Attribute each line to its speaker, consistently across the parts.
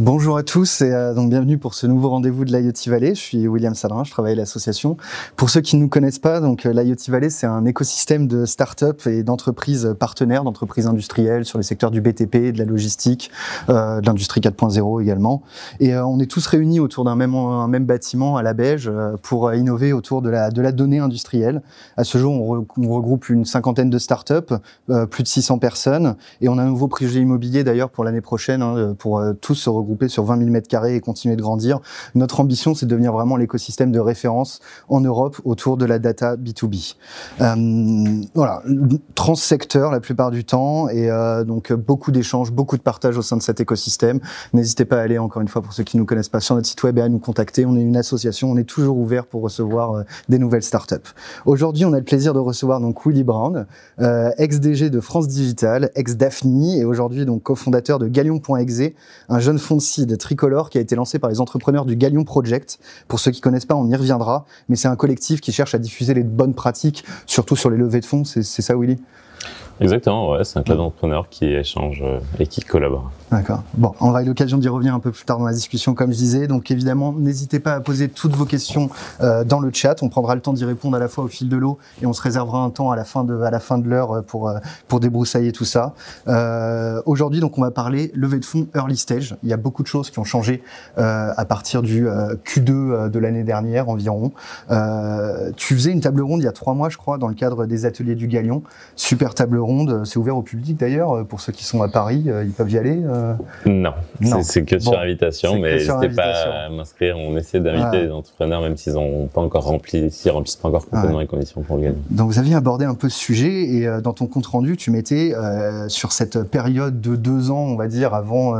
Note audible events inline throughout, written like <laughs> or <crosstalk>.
Speaker 1: Bonjour à tous et euh, donc bienvenue pour ce nouveau rendez-vous de l'IoT Valley. Je suis William Sadrin, je travaille à l'association. Pour ceux qui ne nous connaissent pas, donc euh, l'IoT Valley, c'est un écosystème de start-up et d'entreprises partenaires, d'entreprises industrielles sur les secteurs du BTP, de la logistique, euh, de l'industrie 4.0 également. Et euh, on est tous réunis autour d'un même, bâtiment à la Beige pour innover autour de la, donnée industrielle. À ce jour, on, on regroupe une cinquantaine de start-up, plus de 600 personnes, et on a un nouveau projet immobilier d'ailleurs pour l'année prochaine hein, pour tous se regrouper sur 20 000 mètres carrés et continuer de grandir. Notre ambition, c'est de devenir vraiment l'écosystème de référence en Europe autour de la data B2B. Euh, voilà, transsecteur la plupart du temps et euh, donc beaucoup d'échanges, beaucoup de partage au sein de cet écosystème. N'hésitez pas à aller encore une fois pour ceux qui nous connaissent pas sur notre site web et à nous contacter. On est une association, on est toujours ouvert pour recevoir euh, des nouvelles startups. Aujourd'hui, on a le plaisir de recevoir donc Willy Brown, ex-DG de France Digital, ex-Daphne et aujourd'hui donc cofondateur de Galion.exe, un jeune fonds de tricolore qui a été lancé par les entrepreneurs du Galion Project. Pour ceux qui connaissent pas, on y reviendra, mais c'est un collectif qui cherche à diffuser les bonnes pratiques, surtout sur les levées de fonds. C'est ça, Willy?
Speaker 2: Exactement, ouais, c'est un club d'entrepreneurs qui échange euh, et qui collabore.
Speaker 1: D'accord. Bon, on aura l'occasion d'y revenir un peu plus tard dans la discussion, comme je disais. Donc évidemment, n'hésitez pas à poser toutes vos questions euh, dans le chat. On prendra le temps d'y répondre à la fois au fil de l'eau et on se réservera un temps à la fin de à la fin de l'heure euh, pour pour débroussailler tout ça. Euh, Aujourd'hui, donc, on va parler levée de fonds early stage. Il y a beaucoup de choses qui ont changé euh, à partir du Q2 de l'année dernière environ. tu faisais une table ronde il y a trois mois, je crois, dans le cadre des ateliers du Galion. Super table ronde. C'est ouvert au public d'ailleurs pour ceux qui sont à Paris. ils peuvent y aller.
Speaker 2: Euh, non, c'est que sur invitation, mais n'hésitez pas à m'inscrire. On essaie d'inviter les entrepreneurs, même s'ils n'ont pas encore rempli, s'ils remplissent pas encore complètement les conditions pour le gagner.
Speaker 1: Donc vous aviez abordé un peu ce sujet et euh, dans ton compte rendu, tu mettais euh, sur cette période de deux ans, on va dire, avant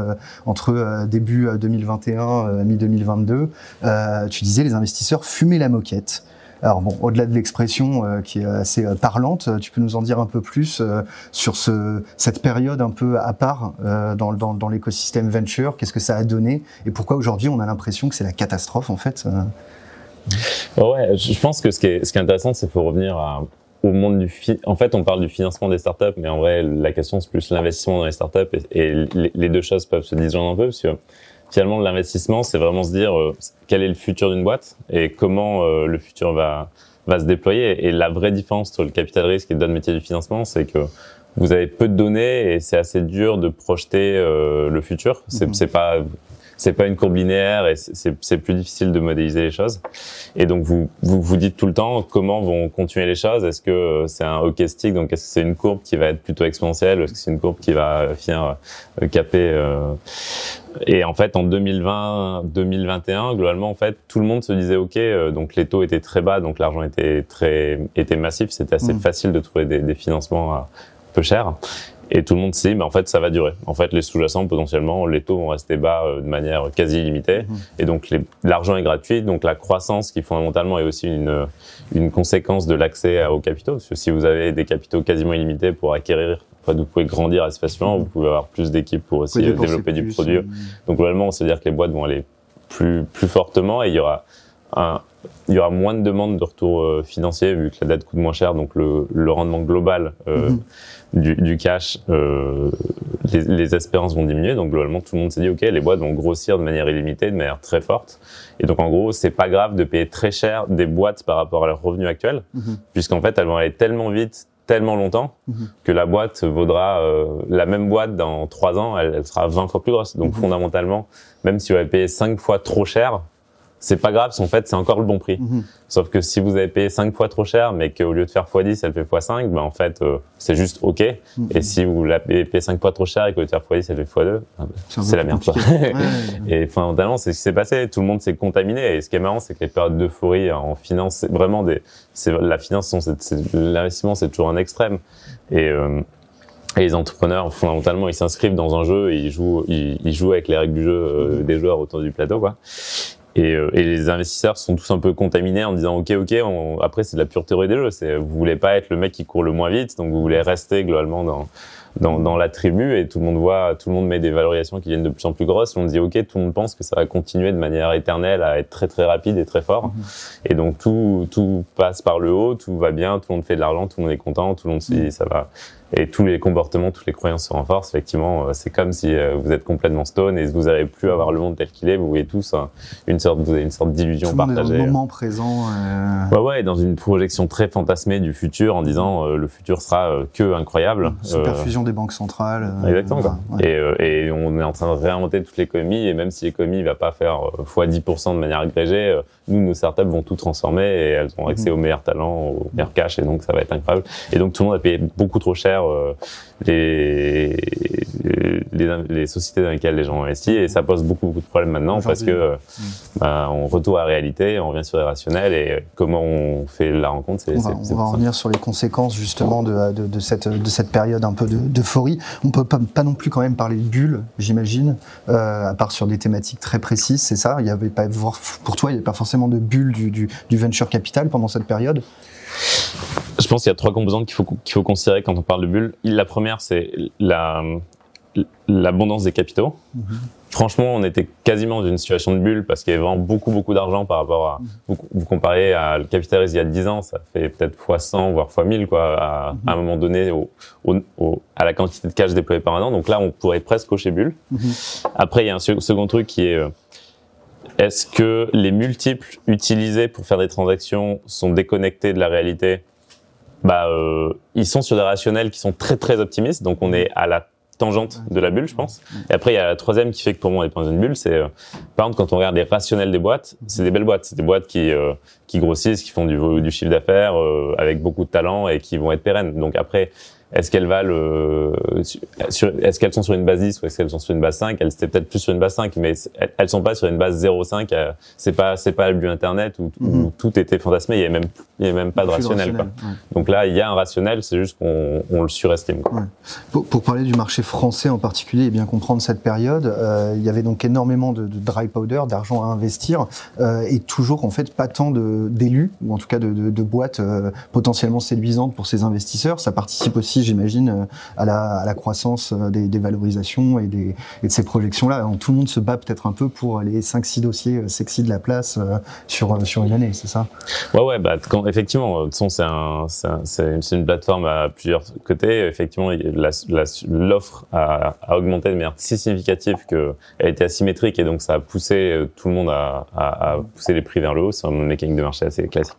Speaker 1: entre début 2021 mi 2022, tu disais les investisseurs fumaient la moquette. Alors bon, au-delà de l'expression euh, qui est assez euh, parlante, euh, tu peux nous en dire un peu plus sur ce, cette période un peu à part dans, l'écosystème venture? Qu'est-ce que ça a donné? Et pourquoi aujourd'hui on a l'impression que c'est la catastrophe en fait
Speaker 2: Ouais, je pense que ce qui est, intéressant, c'est qu'il faut revenir au monde du en fait on parle du financement des startups mais en vrai la question c'est plus l'investissement dans les startups et, et les, deux choses peuvent se disjoindre un peu parce que finalement, l'investissement, c'est vraiment se dire euh, quel est le futur d'une boîte et comment euh, le futur va, va se déployer. Et la vraie différence entre le capital risque et le métier du financement, c'est que vous avez peu de données et c'est assez dur de projeter euh, le futur. C'est mm pas c'est pas une courbe linéaire et c'est plus difficile de modéliser les choses. Et donc vous, vous vous dites tout le temps comment vont continuer les choses. Est-ce que c'est un hockey stick? Donc est-ce que c'est une courbe qui va être plutôt exponentielle Est-ce que c'est une courbe qui va finir euh, caper euh... Et en fait en 2020, 2021, globalement en fait tout le monde se disait ok, euh, donc les taux étaient très bas, donc l'argent était très était massif, c'était assez mmh. facile de trouver des, des financements à peu cher. Et tout le monde sait, mais en fait, ça va durer. En fait, les sous-jacents, potentiellement, les taux vont rester bas euh, de manière quasi illimitée. Mhm. Et donc, l'argent est gratuit. Donc, la croissance, qui fondamentalement est aussi une, une conséquence de l'accès aux capitaux. Parce que si vous avez des capitaux quasiment illimités pour acquérir, enfin, vous pouvez grandir assez facilement, vous pouvez avoir plus d'équipes pour aussi développer du produit. Euh, donc, globalement, on sait dire que les boîtes vont aller plus, plus fortement et il y aura un, il y aura moins de demandes de retour euh, financier vu que la dette coûte moins cher, donc le, le rendement global euh, mhm. du, du, cash, euh, les, les, espérances vont diminuer. Donc globalement, tout le monde s'est dit ok, les boîtes vont grossir de manière illimitée, de manière très forte. Et donc en gros, c'est pas grave de payer très cher des boîtes par rapport à leurs revenus actuels, mhm. puisqu'en fait, elles vont aller tellement vite, tellement longtemps mhm. que la boîte vaudra euh, la même boîte dans trois ans, elle, elle, sera 20 fois plus grosse. Donc fondamentalement, même si vous avez payé cinq fois trop cher, c'est pas grave en fait c'est encore le bon prix. Mhm. Sauf que si vous avez payé 5 fois trop cher, mais qu'au lieu de faire x10, elle fait x5, ben en fait euh, c'est juste ok. Mhm. Et si vous l'avez payé 5 fois trop cher et qu'au lieu de faire x10, elle fait x2, ben, c'est la merde. <laughs> et fondamentalement, c'est ce qui s'est passé. Tout le monde s'est contaminé. Et ce qui est marrant, c'est que les périodes d'euphorie en finance, c'est vraiment des, c'est la finance, l'investissement, c'est toujours un extrême. Et euh, Et les entrepreneurs, fondamentalement, ils s'inscrivent dans un jeu et ils jouent, ils, jouent avec les règles du jeu euh, des joueurs autour du plateau, quoi. Et, euh, et, les investisseurs sont tous un peu contaminés en disant ok ok après c'est de la pure théorie des jeux c'est vous voulez pas être le mec qui court le moins vite donc vous voulez rester globalement dans dans, dans la tribu et tout le monde voit, tout le monde met des valorisations qui viennent de plus en plus grosses. On dit ok, tout le monde pense que ça va continuer de manière éternelle à être très très rapide et très fort. Mhm. Et donc tout tout passe par le haut, tout va bien, tout le monde fait de l'argent, tout le monde est content, tout le monde se dit mhm. ça va et tous les comportements, toutes les croyances se renforcent. Effectivement, euh, c'est comme si euh, vous êtes complètement stone et vous n'arrivez plus à voir le monde tel qu'il est. Vous voyez tous hein, une sorte, vous avez une sorte d'illusion partagée. Dans
Speaker 1: le moment présent.
Speaker 2: Euh... Ouais, ouais, dans une projection très fantasmée du futur, en disant euh, le futur sera que incroyable.
Speaker 1: Superfusion des banques centrales.
Speaker 2: Exactement. Et, et, on est en train de réinventer toute l'économie et même si l'économie va pas faire x10% de manière agrégée, nous, nos startups vont tout transformer et elles ont accès mhm. aux meilleurs talents, aux meilleurs cash et donc ça va être incroyable. Et donc tout le monde a payé beaucoup trop cher euh, les, les, les, sociétés dans lesquelles les gens ont investi et ça pose beaucoup, beaucoup de problèmes maintenant parce que euh, mhm. bah, on retourne à la réalité, on revient sur les rationnels et comment on fait la rencontre,
Speaker 1: c'est On va, revenir sur les conséquences justement de, de, de, cette, de cette période un peu d'euphorie. On peut pas, pas, non plus quand même parler de bulle, j'imagine, euh, à part sur des thématiques très précises, c'est ça? Il y avait pas, pour toi, il n'y avait pas forcément de bulle du, du, du, venture capital pendant cette période
Speaker 2: Je pense qu'il y a trois composantes qu'il faut, qu'il faut considérer quand on parle de bulle. La première, c'est la, l'abondance des capitaux. Mm-hmm. Franchement, on était quasiment dans une situation de bulle parce qu'il y avait vraiment beaucoup, beaucoup d'argent par rapport à. Mm-hmm. Vous, comparez à le capital il y a 10 ans, ça fait peut-être fois 100, voire fois 1000, quoi, à, mm-hmm. à un moment donné, au, au, à la quantité de cash déployé par un an. Donc là, on pourrait presque cocher bulle. Après, il y a un second truc qui est euh, est-ce que les multiples utilisés pour faire des transactions sont déconnectés de la réalité? Bah, euh, ils sont sur des rationnels qui sont très très optimistes, donc on est à la tangente de la bulle, je pense. Et après, il y a la troisième qui fait que pour moi, on est dans une bulle, c'est, euh, par exemple, quand on regarde les rationnels des boîtes, c'est des belles boîtes, c'est des boîtes qui euh, qui grossissent, qui font du, du chiffre d'affaires euh, avec beaucoup de talent et qui vont être pérennes. Donc après, est-ce qu'elles valent est-ce qu'elles sont sur une base 10 ou est-ce qu'elles sont sur une base 5 elles étaient peut-être plus sur une base 5 mais elles sont pas sur une base 0,5 euh, c'est pas c'est pas le but internet où, mhm. tout était fantasmé il y a même il y a même pas de rationnel, quoi. donc là il y a un rationnel c'est juste qu'on on le surestime quoi.
Speaker 1: Pour, pour, parler du marché français en particulier et bien comprendre cette période euh, il y avait donc énormément de, de dry powder d'argent à investir euh, et toujours en fait pas tant d'élus ou en tout cas de, de, de boîtes euh, potentiellement séduisantes pour ces investisseurs ça participe aussi j'imagine, euh, à la, croissance euh, des, valorisations et, de ces projections-là. Tout le monde se bat peut-être un peu pour les 5-6 dossiers euh, sexy de la place sur, sur une année, c'est ça?
Speaker 2: Ouais, ouais, bah, quand, effectivement, c'est un, une plateforme à plusieurs côtés. Effectivement, l'offre a, augmenté de manière si significative qu'elle était asymétrique et donc ça a poussé tout le monde à, pousser les prix vers le haut. C'est un mécanique de marché assez classique,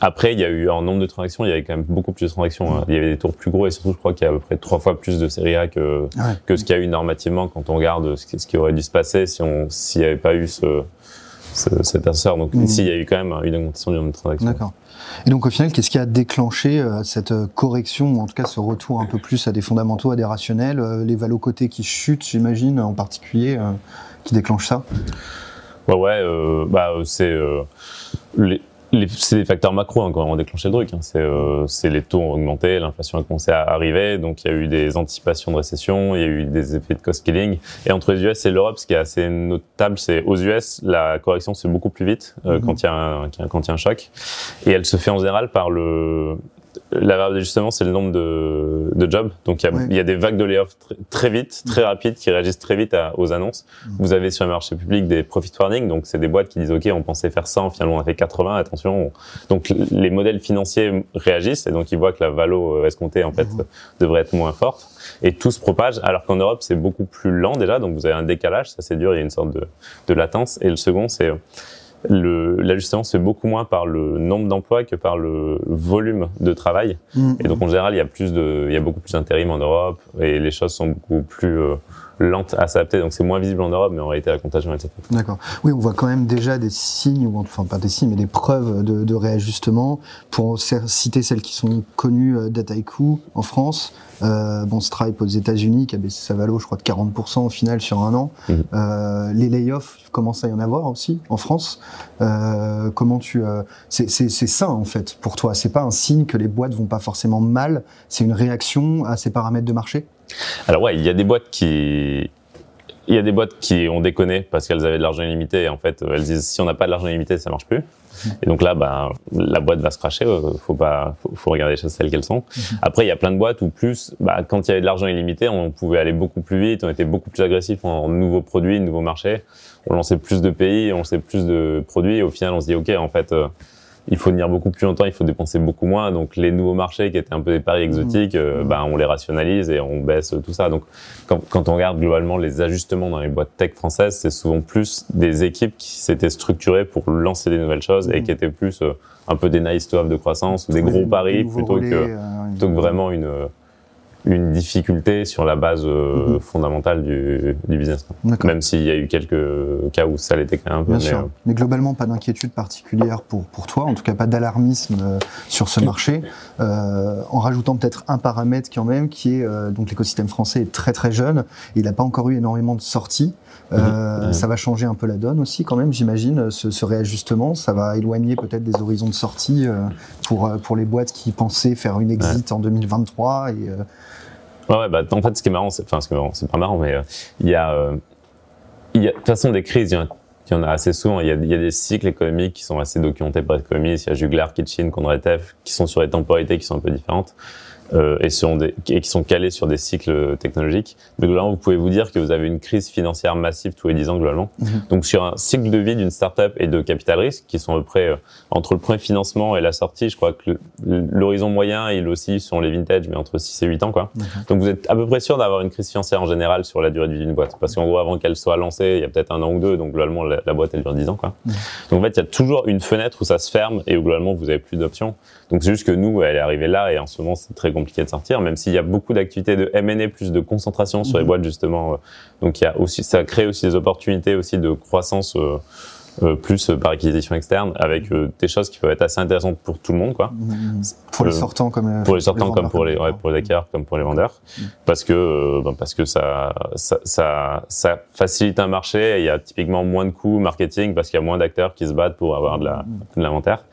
Speaker 2: après, il y a eu en nombre de transactions, il y avait quand même beaucoup plus de transactions. Hein. Il y avait des tours plus gros et surtout, je crois qu'il y a à peu près trois fois plus de série A que que ce qu'il y a eu normalement quand on regarde ce qui, aurait dû se passer si on s'il n'y avait pas eu ce, ce cet ascenseur. Donc mmh. ici, il y a eu quand même une augmentation du nombre de transactions.
Speaker 1: D'accord. Et donc au final, qu'est-ce qui a déclenché euh, cette euh, correction, ou en tout cas ce retour un peu plus à des fondamentaux, à des rationnels, euh, les valos côtés qui chutent, j'imagine, en particulier, qui déclenche ça?
Speaker 2: Ouais, ouais, bah c'est les c'est des facteurs macro hein, quand on déclenché le truc. Hein. Euh, c'est les taux ont augmenté, l'inflation a commencé à arriver, donc il y a eu des anticipations de récession, il y a eu des effets de cost killing. Et entre les US et l'Europe, ce qui est assez notable, c'est aux US, la correction se fait beaucoup plus vite euh, mm-hmm. quand il y a un quand il y a un choc, et elle se fait en général par le la variable d'ajustement, c'est le nombre de, de jobs. Donc, il y, a, il y a des vagues de layoffs très, vite, très rapides, qui réagissent très vite aux annonces. Mm. Vous avez sur le marché public des profit warning. Donc, c'est des boîtes qui disent, OK, on pensait faire 100, finalement, on a fait 80, attention. Donc, les modèles financiers réagissent et donc, ils voient que la valo euh, escomptée, en fait, mm. devrait être moins forte. Et tout se propage, alors qu'en Europe, c'est beaucoup plus lent déjà. Donc, vous avez un décalage, ça c'est dur, il y a une sorte de, de latence. Et le second, c'est l'ajustement se fait beaucoup moins par le nombre d'emplois que par le volume de travail. Mm. Et donc en général, il y a plus de, il y a beaucoup plus d'intérim en Europe et les choses sont beaucoup plus euh, lente à s'adapter. Donc c'est moins visible en Europe, mais en réalité la contagion est.
Speaker 1: D'accord. Oui, on voit quand même déjà des signes, ou enfin pas des signes, mais des preuves de, de réajustement. Pour citer celles qui sont connues, euh, Dataiku en France, euh, bon Stripe aux États-Unis qui a baissé sa valo, je crois de 40% au final sur un an.
Speaker 2: Mhm.
Speaker 1: Euh, les layoffs commencent à y en avoir aussi en France. Euh, comment tu, euh, c'est sain en fait pour toi. C'est pas un signe que les boîtes vont pas forcément mal. C'est une réaction à ces paramètres de marché?
Speaker 2: Alors ouais, il y a des boîtes qui il y a des boîtes qui ont déconné parce qu'elles avaient de l'argent illimité et en fait elles disent si on n'a pas de l'argent illimité ça marche plus. Et donc là, ben, la boîte va se cracher. euh, Faut pas, faut, faut regarder les choses telles qu'elles sont. Après, il y a plein de boîtes où plus, bah, quand il y avait de l'argent illimité, on pouvait aller beaucoup plus vite. On était beaucoup plus agressif en nouveaux produits, nouveaux marchés. On lançait plus de pays, on lançait plus de produits. Et au final, on se dit ok, en fait, euh, il faut tenir beaucoup plus longtemps, il faut dépenser beaucoup moins. Donc les nouveaux marchés qui étaient un peu des paris exotiques, euh, ben, on les rationalise et on baisse tout ça. Donc quand, quand on regarde globalement les ajustements dans les boîtes tech françaises, c'est souvent plus des équipes qui s'étaient structurées pour lancer des nouvelles choses et qui étaient plus euh, un peu des nice to have de croissance ou des gros paris plutôt
Speaker 1: relais,
Speaker 2: que
Speaker 1: euh,
Speaker 2: plutôt que vraiment une une difficulté sur la base euh,
Speaker 1: Mhm.
Speaker 2: fondamentale du, du business.
Speaker 1: D'accord.
Speaker 2: Même s'il y a eu quelques cas où ça l'était quand même un peu.
Speaker 1: Bien
Speaker 2: mais,
Speaker 1: sûr.
Speaker 2: euh,
Speaker 1: Mais globalement, pas d'inquiétude particulière pour, pour toi, en tout cas pas d'alarmisme euh, sur ce marché, euh, en rajoutant peut-être un paramètre quand même, qui est euh, donc l'écosystème français est très très jeune, et il n'a pas encore eu énormément de sorties. Euh,
Speaker 2: Mhm.
Speaker 1: Ça va changer un peu la donne aussi quand même, j'imagine, ce, ce réajustement. Ça va éloigner peut-être des horizons de sortie euh, pour, euh, pour les boîtes qui pensaient faire une exit en 2023. Et, euh,
Speaker 2: Ouais, ouais, bah, en fait, ce qui est marrant, c'est, enfin, ce qui est marrant, c'est pas marrant, mais euh, il y a, euh, il y a, de toute façon, des crises, il y en a, il y en a assez souvent. Il y a, il y a des cycles économiques qui sont assez documentés par les économistes. Il y a Jugler, Kitchen, Kondratiev, qui sont sur des temporalités qui sont un peu différentes. Euh, et, sur des, et qui sont calés sur des cycles technologiques. Mais globalement, vous pouvez vous dire que vous avez une crise financière massive tous les 10 ans globalement.
Speaker 1: Mhm.
Speaker 2: Donc sur un cycle de vie d'une startup et de capital risque, qui sont à peu près euh, entre le premier financement et la sortie, je crois que l'horizon moyen, il aussi sur les vintage, mais entre 6 et 8 ans. quoi. Donc vous êtes à peu près sûr d'avoir une crise financière en général sur la durée de vie d'une boîte. Parce qu'en gros, avant qu'elle soit lancée, il y a peut-être un an ou deux, donc globalement, la, la boîte, elle dure 10 ans. Quoi.
Speaker 1: Mhm.
Speaker 2: Donc en fait, il y a toujours une fenêtre où ça se ferme et où globalement, vous avez plus d'options. Donc c'est juste que nous, elle est arrivée là et en ce moment, c'est très compliqué de sortir, même s'il y a beaucoup d'activités de M&A, plus de concentration sur les
Speaker 1: Mhm.
Speaker 2: boîtes justement. euh, Donc il y a aussi, ça crée aussi des opportunités aussi de croissance euh, euh, plus par acquisition externe, avec euh, des choses qui peuvent être assez intéressantes pour tout le monde, quoi.
Speaker 1: pour les sortants comme
Speaker 2: Pour les sortants comme pour les, ouais,
Speaker 1: d'accord.
Speaker 2: pour les acquéreurs comme pour les vendeurs, parce que ben, parce que ça, ça ça ça facilite un marché. Il y a typiquement moins de coûts marketing parce qu'il y a moins d'acteurs qui se battent pour avoir de la de l'inventaire.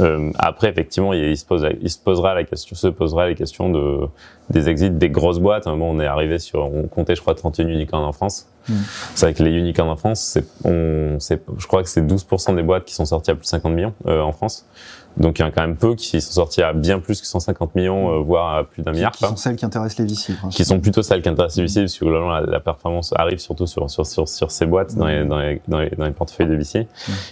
Speaker 2: Euh, après, effectivement, il, il se pose, il se posera la question, se posera les questions de des exits des grosses boîtes. Un moment, on est arrivé sur, on comptait, je crois, 31 unicorns en France.
Speaker 1: Mm.
Speaker 2: C'est vrai que les unicorns en France, c'est, on, c'est, je crois que c'est 12% des boîtes qui sont sorties à plus de 50 millions euh, en France. Donc il y en a quand même peu qui sont sortis à bien plus que 150 millions, euh, voire à plus d'un milliard.
Speaker 1: qui sont celles qui intéressent les VC.
Speaker 2: qui sont plutôt celles qui intéressent les VC, parce que globalement, la, la performance arrive surtout sur, sur, sur, sur ces boîtes dans les, dans, les, dans, les, dans les portefeuilles de VC.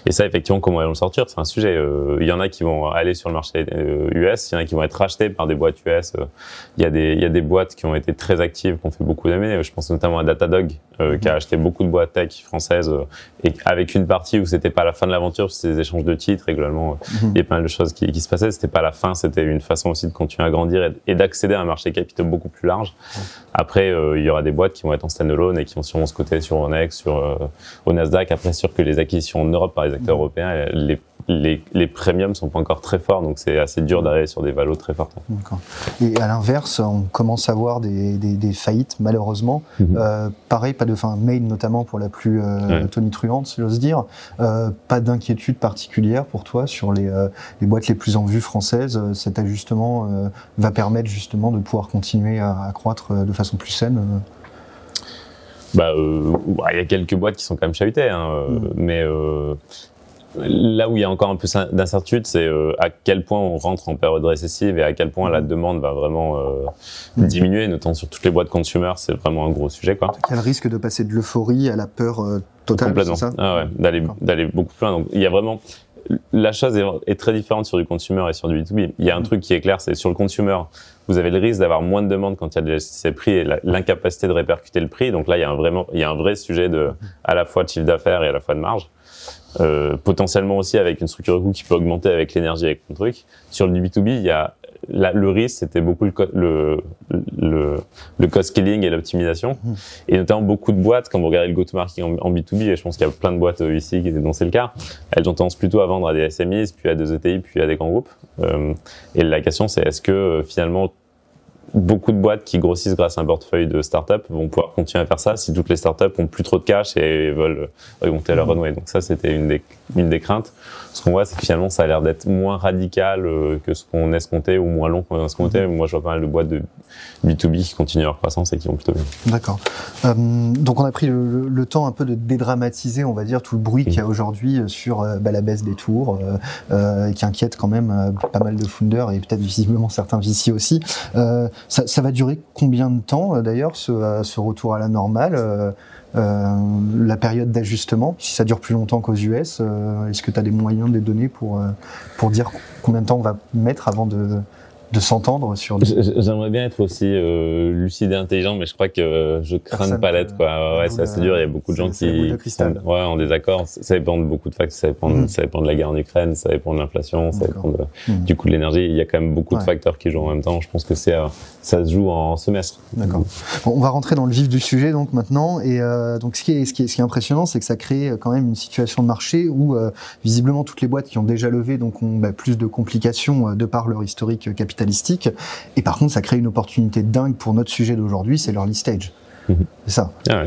Speaker 2: Et ça, effectivement, comment elles vont le sortir, c'est un sujet. Euh, Il y en a qui vont aller sur le marché euh, US, il y en a qui vont être rachetés par des boîtes US. Euh, Il y, a des, il y a des boîtes qui ont été très actives, qui ont fait beaucoup d'années. Je pense notamment à Datadog, euh, qui a acheté beaucoup de boîtes tech françaises, euh, et avec une partie où c'était pas la fin de l'aventure, c'était des échanges de titres, et globalement, euh, il y a pas mal de choses qui, qui se passaient. C'était pas la fin, c'était une façon aussi de continuer à grandir et, et d'accéder à un marché capitaux beaucoup plus large. Après, euh, il y aura des boîtes qui vont être en standalone et qui vont sûrement se coter sur Euronext, sur euh, au Nasdaq. Après, sûr que les acquisitions en Europe par les acteurs européens, les les, les premiums sont pas encore très forts, donc c'est assez dur d'arriver sur des valos très fortes.
Speaker 1: D'accord. Et à l'inverse, on commence à voir des, des, des faillites, malheureusement.
Speaker 2: Mhm.
Speaker 1: Euh, pareil, pas de fin, Mail notamment pour la plus euh,
Speaker 2: Ouais.
Speaker 1: tonitruante, si j'ose dire. Euh, pas d'inquiétude particulière pour toi sur les, les boîtes les plus en vue françaises. Euh, Cet ajustement euh, va permettre justement de pouvoir continuer à, croître euh, de façon plus saine.
Speaker 2: Bah, il y a quelques boîtes qui sont quand même chahutées, hein,
Speaker 1: Mhm.
Speaker 2: mais là où il y a encore un peu d'incertitude, c'est à quel point on rentre en période récessive et à quel point la demande va vraiment
Speaker 1: Mhm.
Speaker 2: diminuer, notamment sur toutes les boîtes consumer, c'est vraiment un gros sujet, quoi.
Speaker 1: Il y a le risque de passer de l'euphorie à la peur totale,
Speaker 2: Complètement. Ah ouais, d'aller beaucoup plus loin. Donc il y a vraiment la chose est, est très différente sur du consumer et sur du B2B. Il y a un
Speaker 1: Mm.
Speaker 2: truc qui est clair, c'est sur le consumer, vous avez le risque d'avoir moins de demandes quand il y a de ces prix et l'incapacité de répercuter le prix. Donc là, il y a un vraiment il y a un vrai sujet de à la fois de chiffre d'affaires et à la fois de marge. Euh, potentiellement aussi avec une structure de coût qui peut augmenter avec l'énergie avec le truc. Sur le B2B, il y a le risque, c'était beaucoup le, le, le, cost killing et l'optimisation. Mmh. Et notamment beaucoup de boîtes, quand vous regardez le go-to-market en, B2B, et je pense qu'il y a plein de boîtes euh, ici dont c'est le cas, elles ont tendance plutôt à vendre à des SMEs, puis à des ETI, puis à des grands groupes. Euh, et la question, c'est est-ce que euh, finalement beaucoup de boîtes qui grossissent grâce à un portefeuille de start-up vont pouvoir continuer à faire ça si toutes les start-up ont plus trop de cash et veulent augmenter leur mmh. runway? Donc ça, c'était une des, une des craintes ce qu'on voit, c'est que finalement, ça a l'air d'être moins radical euh, que ce qu'on escomptait ou moins long qu'on escomptait. Mhm. Moi, je vois pas mal de boîtes de B2B qui continuent leur croissance et qui vont plutôt bien.
Speaker 1: D'accord. Euh, donc, on a pris le, temps un peu de dédramatiser, on va dire, tout le bruit qu'il y a aujourd'hui euh, sur bah, la baisse des tours, qui inquiète quand même pas mal de founders et peut-être visiblement certains VC aussi. Ça, va durer combien de temps, d'ailleurs, ce, ce, retour à la normale euh, la période d'ajustement, si ça dure plus longtemps qu'aux US, euh, est-ce que tu as des moyens, des données pour, euh, pour dire combien de temps on va mettre avant de, de s'entendre sur
Speaker 2: J'aimerais bien être aussi euh, lucide et intelligent, mais je crois que je crains pas l'être. Quoi. Ouais, c'est assez dur. Il y a beaucoup de gens qui sont ouais, en désaccord. Ça dépend de beaucoup de facteurs. Ça dépend, mm. ça dépend de la guerre en Ukraine, ça dépend de l'inflation, ça dépend mm. du coût de l'énergie. Il y a quand même beaucoup de facteurs qui jouent en même temps. Je pense que c'est euh, ça se joue en semestre.
Speaker 1: D'accord. Bon, on va rentrer dans le vif du sujet donc maintenant. Et euh, donc ce qui est ce qui est, ce qui est impressionnant, c'est que ça crée quand même une situation de marché où visiblement toutes les boîtes qui ont déjà levé donc ont bah, plus de complications de par leur historique capital et par contre, ça crée une opportunité dingue pour notre sujet d'aujourd'hui, c'est l'early stage. Mhm. C'est ça.
Speaker 2: Ah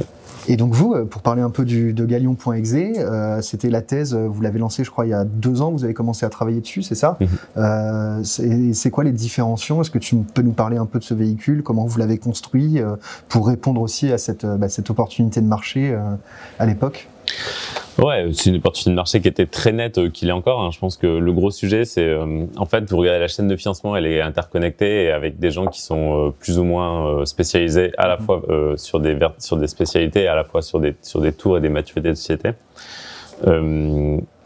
Speaker 1: et donc vous, euh, pour parler un peu du, de Galion.exe, euh, c'était la thèse, euh, vous l'avez lancée je crois il y a deux ans, vous avez commencé à travailler dessus, c'est ça euh, C'est quoi les différenciations Est-ce que tu peux nous parler un peu de ce véhicule? Comment vous l'avez construit pour répondre aussi à cette, bah, cette opportunité de marché à l'époque?
Speaker 2: Ouais, c'est une opportunité de marché qui était très nette, euh, qu'il est encore. Hein. Je pense que le gros sujet, c'est euh, en fait, vous regardez la chaîne de financement, elle est interconnectée avec des gens qui sont euh, plus ou moins spécialisés à la mm-hmm. fois sur des sur des spécialités, à la fois sur des sur des tours et des maturités de société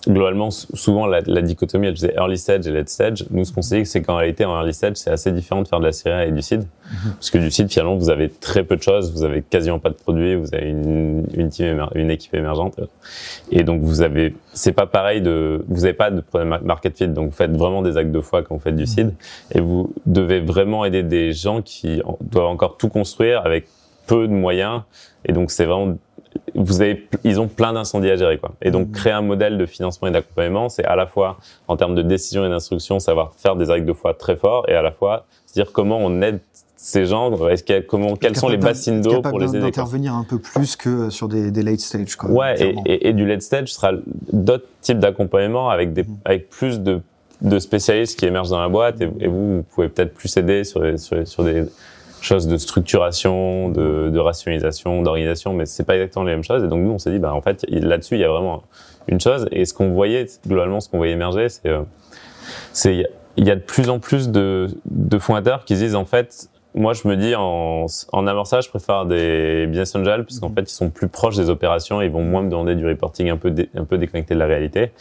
Speaker 2: globalement, souvent, la, la, dichotomie, elle faisait early stage et late stage. Nous, ce qu'on sait, c'est qu'en réalité, en early stage, c'est assez différent de faire de la série A et du seed. Mhm. Parce que du seed, finalement, vous avez très peu de choses, vous avez quasiment pas de produits, vous avez une, une, team une équipe émergente. Et donc, vous avez, c'est pas pareil de, vous avez pas de problème market fit. Donc, vous faites vraiment des actes de foi quand vous faites du mhm. seed. Et vous devez vraiment aider des gens qui doivent encore tout construire avec peu de moyens. Et donc, c'est vraiment vous avez, ils ont plein d'incendies à gérer, quoi. Et donc, mmh. créer un modèle de financement et d'accompagnement, c'est à la fois, en termes de décision et d'instruction, savoir faire des règles de foi très forts, et à la fois, se dire comment on aide ces gens, est-ce comment, quelles sont les bassines d'eau pour les aider
Speaker 1: d'intervenir un peu plus que sur des, des late stage, quoi.
Speaker 2: Ouais, et, et, du late stage sera d'autres types d'accompagnement avec des, mmh. avec plus de, de spécialistes qui émergent dans la boîte, et, et vous, vous pouvez peut-être plus aider sur, sur, sur des, choses de structuration, de, de rationalisation, d'organisation, mais c'est pas exactement les mêmes choses. Et donc nous, on s'est dit, bah en fait, là-dessus, il y a vraiment une chose. Et ce qu'on voyait globalement, ce qu'on voyait émerger, c'est euh, c'est il y a de plus en plus de, de fondateurs qui disent en fait, moi je me dis en, en amorçage, je préfère des business angels parce qu'en mhm. fait ils sont plus proches des opérations, ils vont moins me demander du reporting un peu un peu déconnecté de la réalité.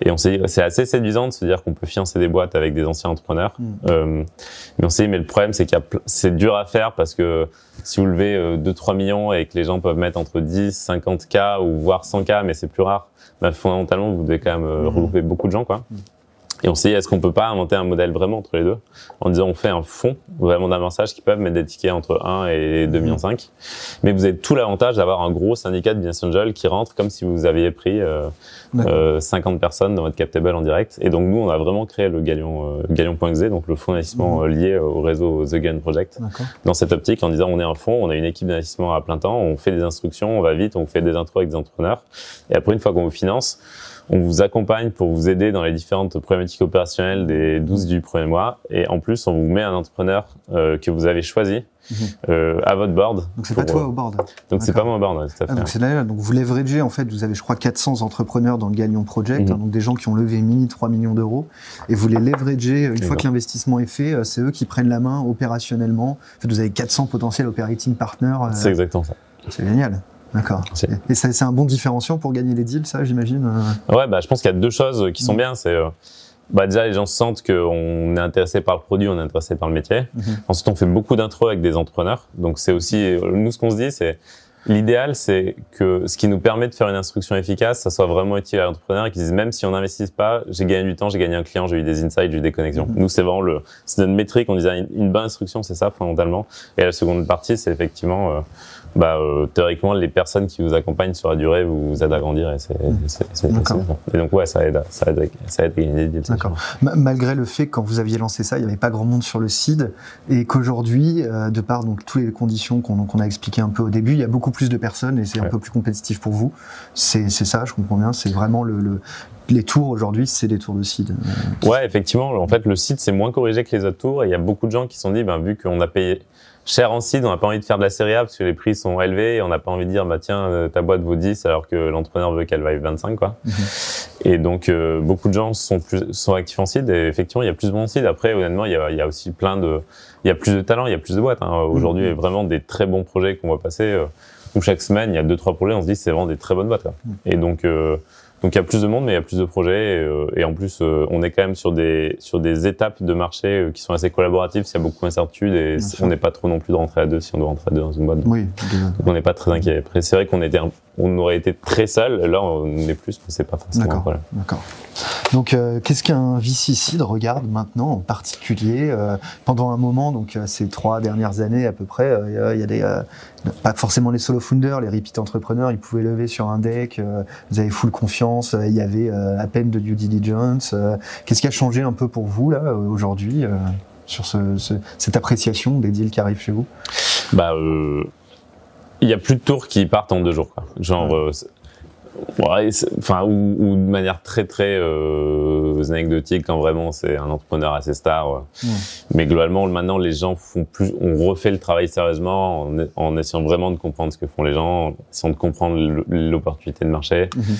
Speaker 2: Et on s'est c'est assez séduisant de se dire qu'on peut financer des boîtes avec des anciens entrepreneurs. Mm. Euh, mais on s'est dit, mais le problème, c'est qu'il c'est dur à faire parce que si vous levez 2-3 euh, millions et que les gens peuvent mettre entre 10, 50 k ou voire 100 k, mais c'est plus rare, bah, fondamentalement, vous devez quand même euh, mm. regrouper beaucoup de gens, quoi. Mm. Et on s'est dit, est-ce qu'on peut pas inventer un modèle vraiment entre les deux En disant, on fait un fonds vraiment d'amorçage qui peuvent mettre des tickets entre 1 et 2,5 millions. Mais vous avez tout l'avantage d'avoir un gros syndicat de business angel qui rentre comme si vous aviez pris euh, euh, 50 personnes dans votre cap table en direct. Et donc, nous, on a vraiment créé le Galion, euh, Galion.exe, donc le fonds d'investissement mmh. euh, lié au réseau The Gain Project. Dans cette optique, en disant, on est un fonds, on a une équipe d'investissement à plein temps, on fait des instructions, on va vite, on fait des intros avec des entrepreneurs. Et après, une fois qu'on vous finance, on vous accompagne pour vous aider dans les différentes problématiques opérationnelles des 12 du premier mois. Et en plus, on vous met un entrepreneur euh, que vous avez choisi mhm. euh, à votre board.
Speaker 1: Donc c'est pas toi au board.
Speaker 2: Donc c'est pas moi au board, tout à
Speaker 1: fait. Ah, donc c'est donc vous leveragez en fait, vous avez je crois 400 entrepreneurs dans le Galion Project, mhm. hein, donc des gens qui ont levé mini 3 millions d'euros, et vous les leveragez une fois que l'investissement est fait, euh, c'est eux qui prennent la main opérationnellement. En fait, vous avez 400 potentiels operating partners.
Speaker 2: c'est exactement ça.
Speaker 1: C'est génial. D'accord. Et c'est un bon différenciant pour gagner les deals, ça, j'imagine
Speaker 2: euh Ouais, bah, je pense qu'il y a deux choses qui sont mm. bien. C'est euh, bah, déjà, les gens sentent qu'on est intéressé par le produit, on est intéressé par le métier. Mm-hmm. Ensuite, on fait beaucoup d'intros avec des entrepreneurs. Donc, c'est aussi, nous, ce qu'on se dit, c'est l'idéal, c'est que ce qui nous permet de faire une instruction efficace, ça soit vraiment utile à l'entrepreneur et qu'ils disent même si on n'investit pas, j'ai gagné du temps, j'ai gagné un client, j'ai eu des insights, j'ai eu des connexions. Mm-hmm. Nous, c'est vraiment le, c'est notre métrique. On disait une, bonne instruction, c'est ça fondamentalement. Et la seconde partie, c'est effectivement euh, bah, euh, théoriquement, les personnes qui vous accompagnent sur la durée vous, aident à grandir et c'est Et donc, ouais, ça aide, ça aide, ça aide à gagner des.
Speaker 1: D'accord. Malgré le fait que quand vous aviez lancé ça, il n'y avait pas grand monde sur le site et qu'aujourd'hui, euh, de par donc toutes les conditions qu'on a expliquées un peu au début, il y a beaucoup plus de personnes et c'est un peu plus compétitif pour vous. C'est ça, je comprends bien. C'est vraiment le, le les tours aujourd'hui, c'est des tours de seed.
Speaker 2: Ouais, effectivement. En fait, le site, c'est moins corrigé que les autres tours. Et il y a beaucoup de gens qui se sont dit, ben, vu qu'on a payé cher en seed, on n'a pas envie de faire de la série A parce que les prix sont élevés et on n'a pas envie de dire bah tiens euh, ta boîte vaut 10 alors que l'entrepreneur veut qu'elle vaille 25 quoi. Mhm. Et donc euh, beaucoup de gens sont plus sont actifs en seed et effectivement il y a plus de en seed. Après honnêtement il y a, y a aussi plein de il y a plus de talents, il y a plus de boîtes. Hein. Aujourd'hui il y a vraiment des très bons projets qu'on voit passer euh, où chaque semaine il y a deux trois projets on se dit c'est vraiment des très bonnes boîtes. Quoi. Mhm. Et donc donc il y a plus de monde, mais il y a plus de projets. Et, euh, en plus, euh, on est quand même sur des sur des étapes de marché euh, qui sont assez collaboratives. Il y a beaucoup d'incertitudes et on n'est pas trop non plus de rentrer à deux si on doit rentrer à deux dans une boîte.
Speaker 1: Oui.
Speaker 2: Donc on n'est pas très inquiet. Après, c'est vrai qu'on était on aurait été très seul. Là, on est plus, mais c'est pas forcément un problème.
Speaker 1: D'accord. Donc, euh, qu'est-ce qu'un vicicide regarde maintenant en particulier euh, Pendant un moment, donc euh, ces trois dernières années à peu près, il y a des pas forcément les solo founders, les repeat entrepreneurs, ils pouvaient lever sur un deck. vous avez full confiance. Il y avait à peine de due diligence. qu'est-ce qui a changé un peu pour vous là aujourd'hui sur ce, cette appréciation des deals qui arrivent chez vous?
Speaker 2: Bah il y a plus de tours qui partent en deux jours. Quoi. Genre, euh, ouais, enfin, ou, ou, de manière très très euh, anecdotique quand vraiment c'est un entrepreneur assez star. Mais globalement, maintenant, les gens font plus, on refait le travail sérieusement en, en, essayant vraiment de comprendre ce que font les gens, en essayant de comprendre l'opportunité de marché. Mhm.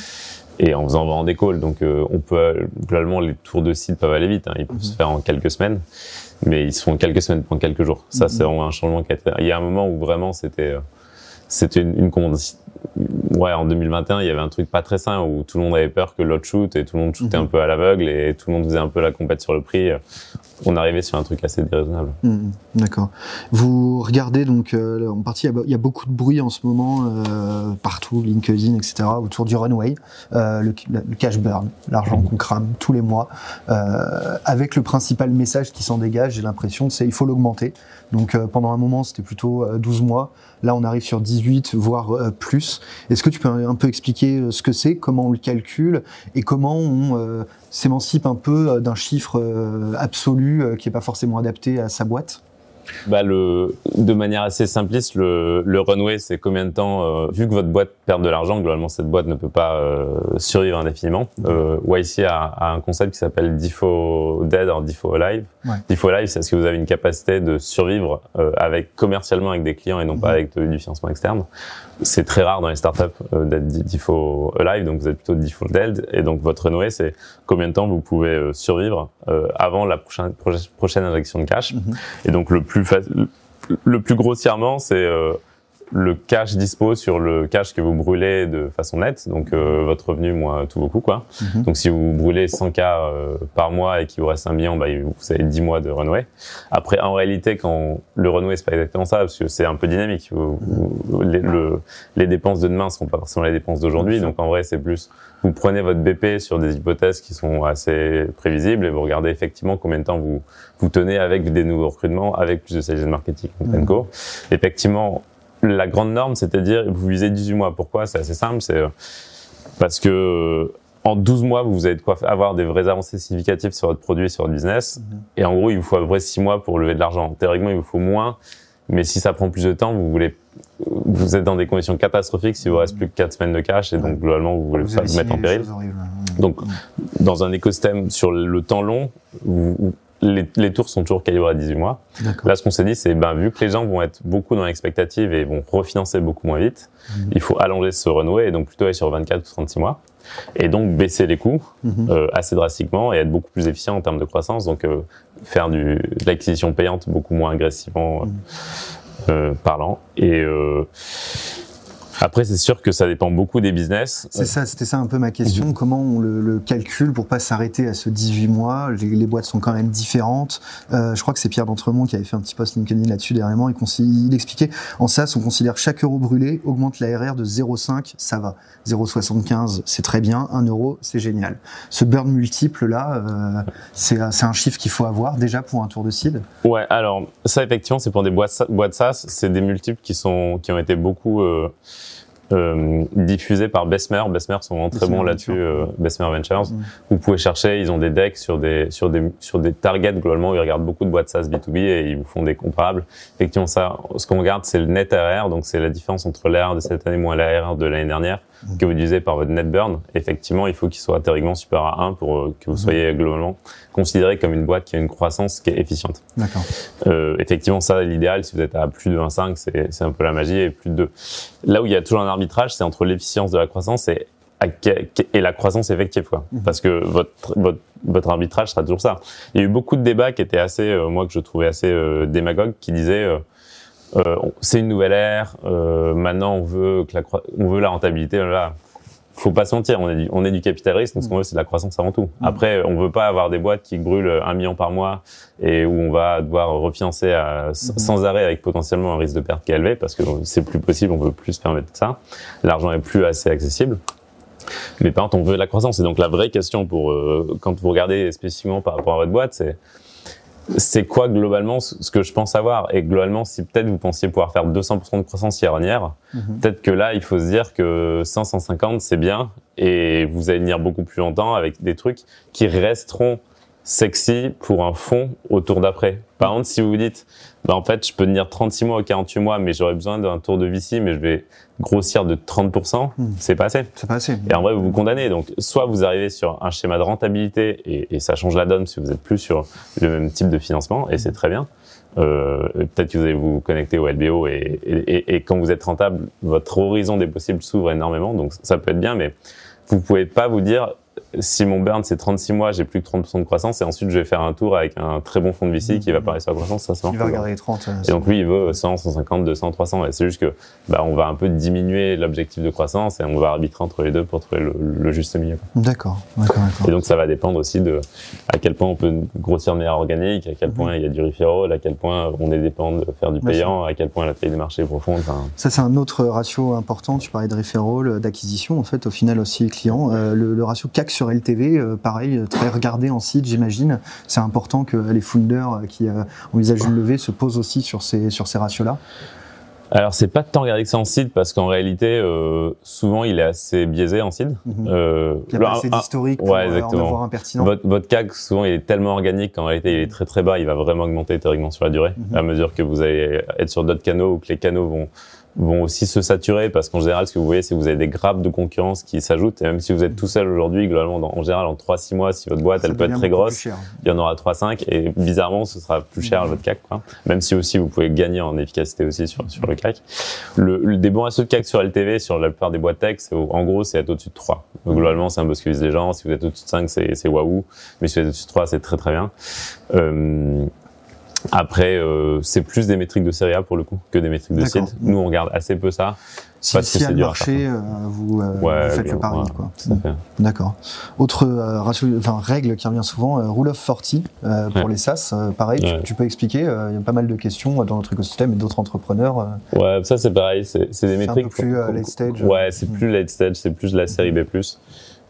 Speaker 2: Et en faisant vraiment des calls, donc euh, on peut globalement les tours de site peuvent aller vite, hein. ils peuvent mhm. se faire en quelques semaines, mais ils se font en quelques semaines, en quelques jours. Ça, mhm. c'est vraiment un changement qui a été... Il y a un moment où vraiment c'était euh, c'était une, une commande. Ouais, en 2021, il y avait un truc pas très sain où tout le monde avait peur que l'autre shoot et tout le monde shootait mhm. un peu à l'aveugle et tout le monde faisait un peu la compète sur le prix. On arrivait sur un truc assez déraisonnable.
Speaker 1: Mhm. D'accord. Vous regardez donc euh, en partie, il y, a beaucoup de bruit en ce moment euh, partout, LinkedIn, etc. autour du runway, euh, le, cash burn, l'argent qu'on crame tous les mois, euh, avec le principal message qui s'en dégage. J'ai l'impression, c'est il faut l'augmenter. Donc euh, pendant un moment, c'était plutôt 12 mois. Là, on arrive sur 18, voire euh, plus. Est-ce que tu peux un peu expliquer euh, ce que c'est, comment on le calcule et comment on euh, s'émancipe un peu d'un chiffre absolu qui n'est pas forcément adapté à sa boîte.
Speaker 2: Bah le, de manière assez simpliste, le, runway, c'est combien de temps, euh, vu que votre boîte perd de l'argent, globalement cette boîte ne peut pas euh, survivre indéfiniment. Euh, YC a, a, un concept qui s'appelle DeFo Dead or DeFo Alive. Ouais. Alive, c'est ce que vous avez une capacité de survivre euh, avec commercialement avec des clients et non pas avec du financement externe c'est très rare dans les startups euh, d'être default alive, donc vous êtes plutôt default dead. Et donc votre renoué, c'est combien de temps vous pouvez survivre avant la prochaine, prochaine injection de cash. Mm-hmm. Et donc le plus le plus grossièrement, c'est le cash dispo sur le cash que vous brûlez de façon nette, donc euh, votre revenu moins tout beaucoup quoi. Mhm. Donc si vous brûlez 100K euh, par mois et qu'il vous reste un million, bah, vous avez 10 mois de runway. Après en réalité quand le runway c'est pas exactement ça parce que c'est un peu dynamique. les, le, les, dépenses de demain seront pas forcément les dépenses d'aujourd'hui, donc en vrai c'est plus vous prenez votre BP sur des hypothèses qui sont assez prévisibles et vous regardez effectivement combien de temps vous vous tenez avec des nouveaux recrutements, avec plus de sales marketing, mmh. Effectivement, la grande norme, c'est-à-dire vous visez 18 mois. Pourquoi? C'est assez simple, c'est euh, parce que euh, en 12 mois, vous avez de quoi avoir des vraies avancées significatives sur votre produit, sur votre business. Mhm. Et en gros, il vous faut à peu près 6 mois pour lever de l'argent. Théoriquement, il vous faut moins. Mais si ça prend plus de temps, vous voulez, vous êtes dans des conditions catastrophiques si vous reste plus que 4 semaines de cash et donc globalement vous voulez pas vous mettre en péril. Donc, dans un écosystème sur le temps long, vous, les, les, tours sont toujours calibrés à 18 mois. Là, ce qu'on s'est dit, c'est ben, vu que les gens vont être beaucoup dans l'expectative et vont refinancer beaucoup moins vite, mhm. il faut allonger ce renouer et donc plutôt aller sur 24 ou 36 mois. Et donc baisser les coûts mhm. euh, assez drastiquement et être beaucoup plus efficient en termes de croissance. Donc euh, faire du, de l'acquisition payante beaucoup moins agressivement euh, mhm. euh parlant. Et Après, c'est sûr que ça dépend beaucoup des business.
Speaker 1: C'est ça, c'était ça un peu ma question. Comment on le, le, calcule pour pas s'arrêter à ce 18 mois? Les, les, boîtes sont quand même différentes. Euh, je crois que c'est Pierre D'Entremont qui avait fait un petit post LinkedIn là-dessus dernièrement. Il, il expliquait en ça, on considère chaque euro brûlé augmente l'ARR de 0,5, ça va. 0,75, c'est très bien. 1 euro, c'est génial. Ce burn multiple là, euh, c'est un chiffre qu'il faut avoir déjà pour un tour de seed.
Speaker 2: Ouais, alors ça effectivement, c'est pour des boîtes, boîtes SaaS, c'est des multiples qui sont qui ont été beaucoup euh, euh, diffusés par Bessemer. Bessemer sont vraiment très bons là-dessus, euh, Bessemer Ventures. Mm. Vous pouvez chercher, ils ont des decks sur des sur des sur des targets globalement. Ils regardent beaucoup de boîtes SaaS B2B et ils vous font des comparables. Effectivement, ça, ce qu'on regarde, c'est le net ARR, donc c'est la différence entre l'ARR de cette année moins l'ARR de l'année dernière que vous divisez par votre net burn, effectivement, il faut qu'il soit théoriquement supérieur à 1 pour euh, que vous mhm. soyez globalement considéré comme une boîte qui a une croissance qui est efficiente.
Speaker 1: D'accord.
Speaker 2: Euh, effectivement, ça, l'idéal, si vous êtes à plus de 1,5, c'est, c'est un peu la magie, et plus de 2. Là où il y a toujours un arbitrage, c'est entre l'efficience de la croissance et, et la croissance effective, quoi. Mhm. Parce que votre, votre, votre arbitrage sera toujours ça. Il y a eu beaucoup de débats qui étaient assez, euh, moi, que je trouvais assez euh, démagogues, qui disaient... Euh, euh, c'est une nouvelle ère. Euh, maintenant, on veut que la, on veut la rentabilité. Là, faut pas se mentir. On est du, on est du capital risque, donc ce qu'on veut, c'est de la croissance avant tout. Mm. Après, on veut pas avoir des boîtes qui brûlent un million par mois et où on va devoir refinancer à, mm-hmm. sans arrêt avec potentiellement un risque de perte qui est élevé parce que c'est plus possible. On veut plus se permettre ça. L'argent est plus assez accessible. Mais par contre, on veut de la croissance. Et donc, la vraie question pour euh, quand vous regardez spécifiquement par rapport à votre boîte, c'est c'est quoi globalement ce que je pense avoir? Et globalement, si peut-être vous pensiez pouvoir faire 200% de croissance year mhm. peut-être que là, il faut se dire que 550, c'est bien et vous allez venir beaucoup plus longtemps avec des trucs qui resteront sexy pour un fond au tour d'après. Par contre, si vous vous dites, bah en fait, je peux tenir 36 mois ou 48 mois, mais j'aurais besoin d'un tour de VC, mais je vais grossir de 30%, hmm. c'est pas assez.
Speaker 1: C'est pas assez.
Speaker 2: Et en vrai, vous vous condamnez. Donc, soit vous arrivez sur un schéma de rentabilité et, et ça change la donne si vous êtes plus sur le même type de financement, et c'est très bien. Euh, peut-être que vous allez vous connecter au LBO et, et, et, quand vous êtes rentable, votre horizon des possibles s'ouvre énormément, donc ça peut être bien, mais vous pouvez pas vous dire si mon burn c'est 36 mois, j'ai plus que 30% de croissance et ensuite je vais faire un tour avec un très bon fonds de VC qui va parier sur la croissance, ça
Speaker 1: Il va regarder les 30.
Speaker 2: Et donc lui il veut 100, 150, 200, 300 et c'est juste que bah, on va un peu diminuer l'objectif de croissance et on va arbitrer entre les deux pour trouver le, juste milieu.
Speaker 1: D'accord, d'accord,
Speaker 2: Et donc ça va dépendre aussi de à quel point on peut grossir de manière organique, à quel point il y a du referral, à quel point on est dépendant de faire du payant, à quel point la taille des marchés est profonde.
Speaker 1: Ça c'est un autre ratio important, tu parlais de referral, d'acquisition en fait au final aussi client, euh, le, le ratio CAC sur LTV, euh, pareil, très regardé en site, j'imagine. C'est important que les founders euh, qui euh, envisagent une levée se posent aussi sur ces, sur ces ratios-là.
Speaker 2: Alors c'est pas tant regardé que ça en seed parce qu'en réalité souvent il est assez biaisé en seed.
Speaker 1: Euh, il y a pas assez d'historique pour ouais, en avoir un pertinent.
Speaker 2: Votre, votre CAC souvent il est tellement organique qu'en réalité il est très très bas, il va vraiment augmenter théoriquement sur la durée mhm. à mesure que vous allez être sur d'autres canaux ou que les canaux vont vont aussi se saturer parce qu'en général, ce que vous voyez, c'est que vous avez des grappes de concurrence qui s'ajoutent. Et même si vous êtes tout seul aujourd'hui, globalement, en général, en 3-6 mois, si votre boîte, elle peut être très grosse, il y en aura 3-5 et bizarrement, ce sera plus cher à votre CAC. Quoi. Même si aussi, vous pouvez gagner en efficacité aussi sur, sur le CAC. Le, le des bons ratios de CAC sur LTV, sur la plupart des boîtes tech, en gros, c'est être au-dessus de 3. Donc, globalement, c'est un peu ce que disent les gens. Si vous êtes au-dessus de 5, c'est waouh. Mais si vous êtes au-dessus de 3, c'est très très bien. Euh, après, euh, c'est plus des métriques de série A pour le coup que des métriques de site. Nous, on regarde assez peu ça.
Speaker 1: Si, parce que c'est dur marché, euh, vous, euh, vous, faites le pari. quoi. D'accord. Autre ratio, enfin, règle qui revient souvent, rule of 40 pour les SaaS. pareil, tu, tu, peux expliquer. Il y a pas mal de questions dans notre écosystème et d'autres entrepreneurs.
Speaker 2: Ouais, ça c'est pareil. C'est des métriques. Un
Speaker 1: peu plus late stage.
Speaker 2: Ouais, c'est plus late stage. C'est plus de la série B+.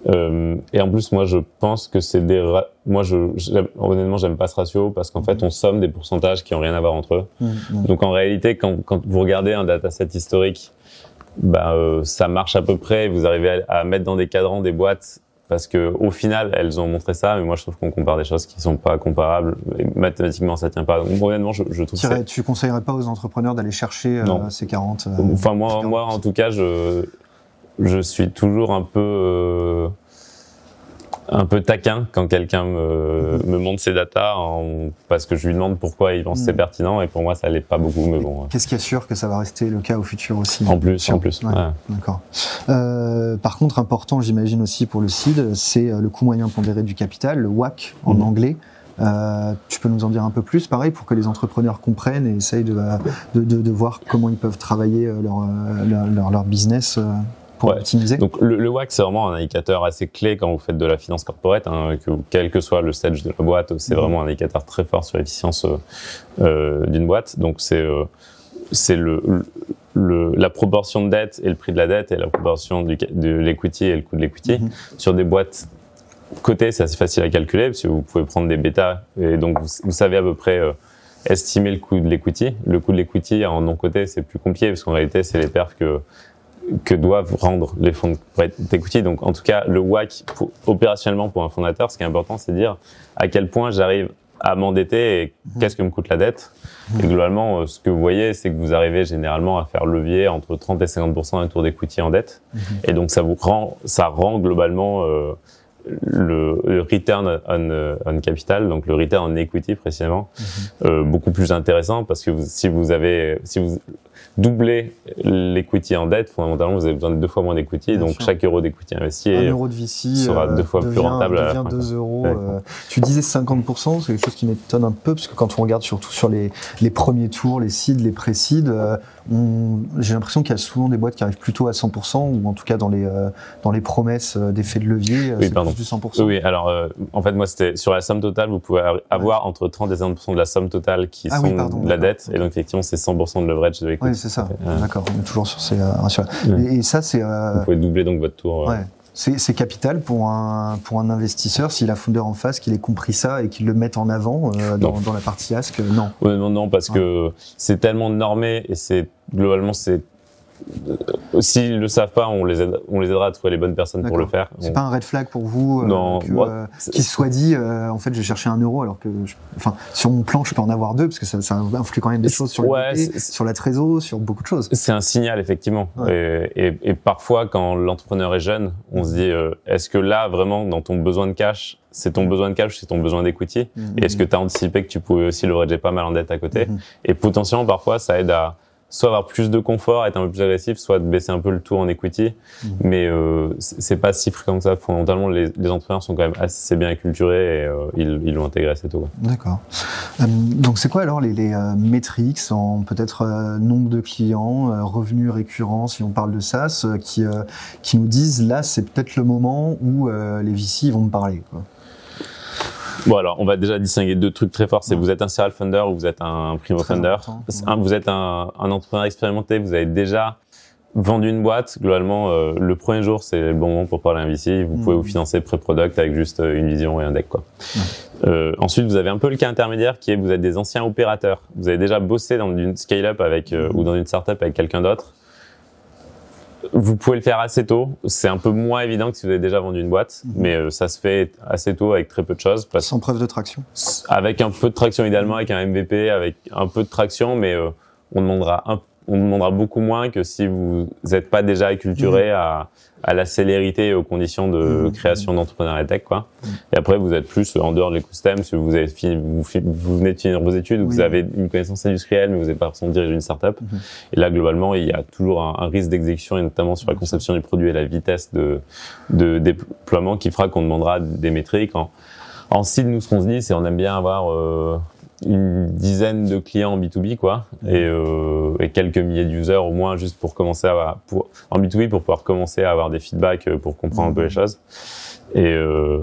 Speaker 2: Euh, et en plus, moi, je pense que c'est des. Moi, je, honnêtement, j'aime pas ce ratio parce qu'en fait, on somme des pourcentages qui ont rien à voir entre eux. Mmh, mmh. Donc, en réalité, quand, quand vous regardez un dataset historique, bah, euh, ça marche à peu près. Vous arrivez à, à, mettre dans des cadrans des boîtes parce que au final, elles ont montré ça. Mais moi, je trouve qu'on compare des choses qui sont pas comparables. Et mathématiquement, ça tient pas. Donc, honnêtement, je, je trouve.
Speaker 1: Tu, tu conseillerais pas aux entrepreneurs d'aller chercher euh, ces 40
Speaker 2: euh, Enfin, moi, moi, en tout cas, je je suis toujours un peu euh, un peu taquin quand quelqu'un me, me montre ses datas en, parce que je lui demande pourquoi il pense que c'est hmm. pertinent et pour moi ça l'est pas beaucoup mais bon.
Speaker 1: Qu'est-ce qui assure que ça va rester le cas au futur aussi
Speaker 2: En plus, en plus. Ouais,
Speaker 1: D'accord. Euh, par contre, important, j'imagine aussi pour le CID, c'est euh, le coût moyen pondéré du capital, le WAC en hmm. anglais. tu peux nous en dire un peu plus, pareil, pour que les entrepreneurs comprennent et essayent de, de, de, voir comment ils peuvent travailler leur, leur, leur business pour optimiser
Speaker 2: Donc le, le WAC, c'est vraiment un indicateur assez clé quand vous faites de la finance corporate, hein, que, quel que soit le stage de la boîte, c'est mhm. vraiment un indicateur très fort sur l'efficience euh, euh d'une boîte. Donc c'est euh, c'est le, le, la proportion de dette et le prix de la dette et la proportion du, de l'equity et le coût de l'equity. Mhm. Sur des boîtes cotées, c'est assez facile à calculer parce que vous pouvez prendre des bêtas et donc vous, vous savez à peu près euh, estimer le coût de l'equity. Le coût de l'equity en non coté, c'est plus compliqué parce qu'en réalité, c'est les perfs que que doivent rendre les fonds d'equity. Donc, en tout cas, le WAC, opérationnellement pour un fondateur, ce qui est important, c'est de dire à quel point j'arrive à m'endetter et qu'est-ce que me coûte la dette. Et globalement, euh, ce que vous voyez, c'est que vous arrivez généralement à faire levier entre 30 et 50 d'un tour d'equity en dette. Et donc, ça vous rend, ça rend globalement euh, le, le, return on, on, capital, donc le return on equity précisément, euh, beaucoup plus intéressant parce que si vous avez, si vous doubler l'equity en dette, fondamentalement, vous avez besoin de deux fois moins d'equity. Donc, chaque euro d'equity investi
Speaker 1: un euro de VC
Speaker 2: sera deux fois plus rentable.
Speaker 1: Devient 2 euros. Euh, tu disais 50%, c'est quelque chose qui m'étonne un peu, parce que quand on regarde surtout sur les, les premiers tours, les seeds, les pré-seeds, euh, j'ai l'impression qu'il y a souvent des boîtes qui arrivent plutôt à 100%, ou en tout cas dans les, euh, dans les promesses d'effet de levier,
Speaker 2: oui,
Speaker 1: c'est plus du 100%.
Speaker 2: Oui, alors en fait, moi, c'était sur la somme totale, vous pouvez avoir entre 30 et 50% de la somme totale qui ah sont de la dette, et donc effectivement, c'est 100% de leverage de l'equity
Speaker 1: c'est ça. D'accord, on est toujours sur ces euh, Et, ça, c'est.
Speaker 2: Euh, Vous pouvez doubler donc votre tour.
Speaker 1: Ouais. C'est capital pour un, pour un investisseur s'il a fondeur en face, qu'il ait compris ça et qu'il le mette en avant euh, dans, dans, la partie Ask. Non.
Speaker 2: non, non, parce que c'est tellement normé et c'est globalement c'est euh, s'ils le savent pas, on les, on les aidera à trouver les bonnes personnes pour le faire.
Speaker 1: C'est pas un red flag pour vous euh. Euh, qu'il soit dit, en fait, je cherchais un euro alors que, enfin, sur mon plan, je peux en avoir deux parce que ça, ça influe quand même des choses sur sur la trésor, sur beaucoup de choses.
Speaker 2: C'est un signal effectivement. Et, et, parfois, quand l'entrepreneur est jeune, on se dit, est-ce que là, vraiment, dans ton besoin de cash, c'est ton besoin de cash, c'est ton besoin d'equity mm-hmm. Et est-ce que tu as anticipé que tu pouvais aussi leverager pas mal en dette à côté? Mm-hmm. Et potentiellement, parfois, ça aide à soit avoir plus de confort, être un peu plus agressif, soit baisser un peu le tour en equity. Mhm. Mais euh, c'est pas si fréquent que ça. Fondamentalement, les, les, entrepreneurs sont quand même assez bien acculturés et euh, ils, l'ont intégré assez tôt.
Speaker 1: D'accord. Euh, donc c'est quoi alors les, les métriques en peut-être nombre de clients, revenus récurrents, si on parle de SaaS, qui, qui nous disent là c'est peut-être le moment où les VC vont me parler quoi?
Speaker 2: Bon alors, on va déjà distinguer deux trucs très forts. C'est vous êtes un serial funder ou vous êtes un primo funder. vous êtes un, un, entrepreneur expérimenté. Vous avez déjà vendu une boîte. Globalement, euh, le premier jour, c'est le bon moment pour parler à un VC. Vous pouvez vous mmh. financer pré-product avec juste euh, une vision et un deck. Quoi. Euh, ensuite, vous avez un peu le cas intermédiaire qui est vous êtes des anciens opérateurs. Vous avez déjà bossé dans une scale-up avec euh, mmh. ou dans une startup avec quelqu'un d'autre vous pouvez le faire assez tôt. C'est un peu moins évident que si vous avez déjà vendu une boîte, mhm. mais euh, ça se fait assez tôt avec très peu de choses.
Speaker 1: Sans preuve de traction.
Speaker 2: Avec un peu de traction idéalement, avec un MVP, avec un peu de traction, mais euh, on demandera un, on demandera beaucoup moins que si vous n'êtes pas déjà acculturé mhm. à à la célérité et aux conditions de mmh. création d'entrepreneuriat tech, quoi. Mmh. Et après, vous êtes plus en dehors de l'écosystème, si vous avez fini, vous, vous, venez de finir vos études, vous avez une connaissance industrielle, mais vous n'avez pas forcément dirigé une startup. Mmh. Et là, globalement, il y a toujours un, un risque d'exécution, et notamment sur la conception du produit et la vitesse de, de déploiement qui fera qu'on demandera des métriques. En, en site, nous, ce qu'on se dit, c'est on aime bien avoir euh, une dizaine de clients en B2B quoi. Et, euh, et quelques milliers d'users au moins juste pour commencer à pour en B2B pour pouvoir commencer à avoir des feedbacks euh, pour comprendre un peu les choses. Et euh,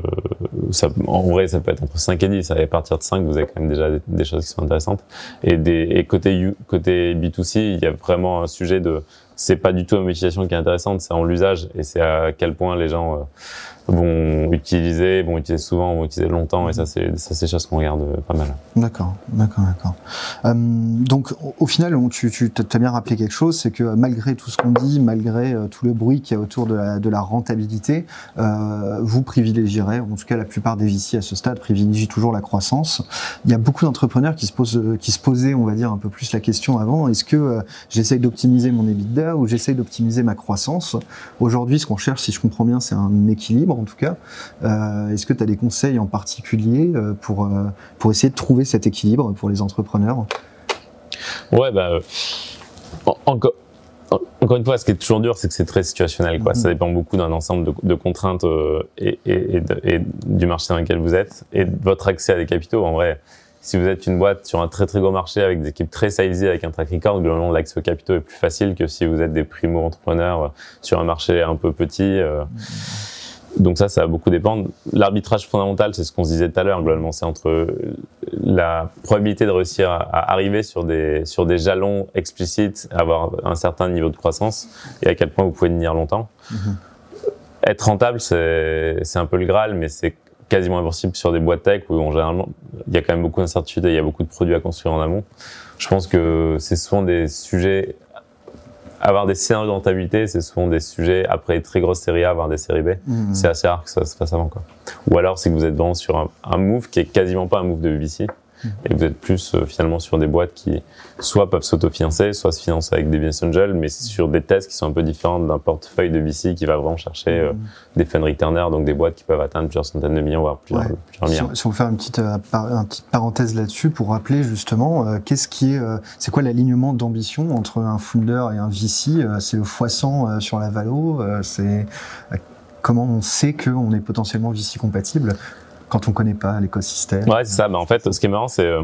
Speaker 2: ça, en vrai ça peut être entre 5 et 10 à partir de 5 vous avez quand même déjà des, choses qui sont intéressantes. Et des et côté côté B2C il y a vraiment un sujet de c'est pas du tout une motivation qui est intéressante c'est en l'usage. Et c'est à quel point les gens euh, vont utiliser, vont utiliser souvent, vont utiliser longtemps, et ça, c'est ça, c'est choses qu'on regarde euh, pas mal.
Speaker 1: D'accord, d'accord, d'accord. Euh, donc, au, final, tu, tu as bien rappelé quelque chose, c'est que malgré tout ce qu'on dit, malgré euh, tout le bruit qu'il y a autour de la, de la rentabilité, euh, vous privilégierez, en tout cas la plupart des VC à ce stade privilégient toujours la croissance. Il y a beaucoup d'entrepreneurs qui se posent, qui se posaient, on va dire, un peu plus la question avant, est-ce que euh, j'essaye d'optimiser mon EBITDA ou j'essaye d'optimiser ma croissance? Aujourd'hui, ce qu'on cherche, si je comprends bien, c'est un équilibre en tout cas. Euh, est-ce que tu as des conseils en particulier euh, pour, euh, pour essayer de trouver cet équilibre pour les entrepreneurs?
Speaker 2: Ouais, bah, encore. encore une fois, ce qui est toujours dur, c'est que c'est très situationnel. Quoi. Ça dépend beaucoup d'un ensemble de, de contraintes euh, et, et, et, du marché dans lequel vous êtes et de votre accès à des capitaux. En vrai, si vous êtes une boîte sur un très très gros marché avec des équipes très salesy, avec un track record, globalement l'accès aux capitaux est plus facile que si vous êtes des primo-entrepreneurs sur un marché un peu petit. Euh. Donc ça, ça va beaucoup dépendre. L'arbitrage fondamental, c'est ce qu'on se disait tout à l'heure, globalement, c'est entre la probabilité de réussir à arriver sur des, sur des jalons explicites, avoir un certain niveau de croissance, et à quel point vous pouvez tenir longtemps. Mm-hmm. Être rentable, c'est un peu le Graal, mais c'est quasiment impossible sur des boîtes tech où en généralement il y a quand même beaucoup d'incertitudes et il y a beaucoup de produits à construire en amont. Je pense que c'est souvent des sujets avoir des scénarios de rentabilité, c'est souvent des sujets après très grosses séries A, avoir des séries B. Mmh. C'est assez rare que ça se fasse avant quoi. Ou alors c'est que vous êtes vraiment sur un, un, move qui est quasiment pas un move de VC, et vous êtes plus euh, finalement sur des boîtes qui soit peuvent s'autofinancer, soit se financent avec des business angels, mais sur des tests qui sont un peu différents d'un portefeuille de VC qui va vraiment chercher euh, mm. des fund returners, donc des boîtes qui peuvent atteindre plusieurs centaines de millions, voire plusieurs, milliards.
Speaker 1: Si on, fait une petite, euh, petite parenthèse là-dessus pour rappeler justement, qu'est-ce qui est, c'est quoi l'alignement d'ambition entre un founder et un VC C'est le x100 sur la valo, c'est comment on sait qu'on est potentiellement VC compatible? Quand on connaît pas l'écosystème.
Speaker 2: Ouais, c'est ça. Bah, en fait, ce qui est marrant, c'est euh,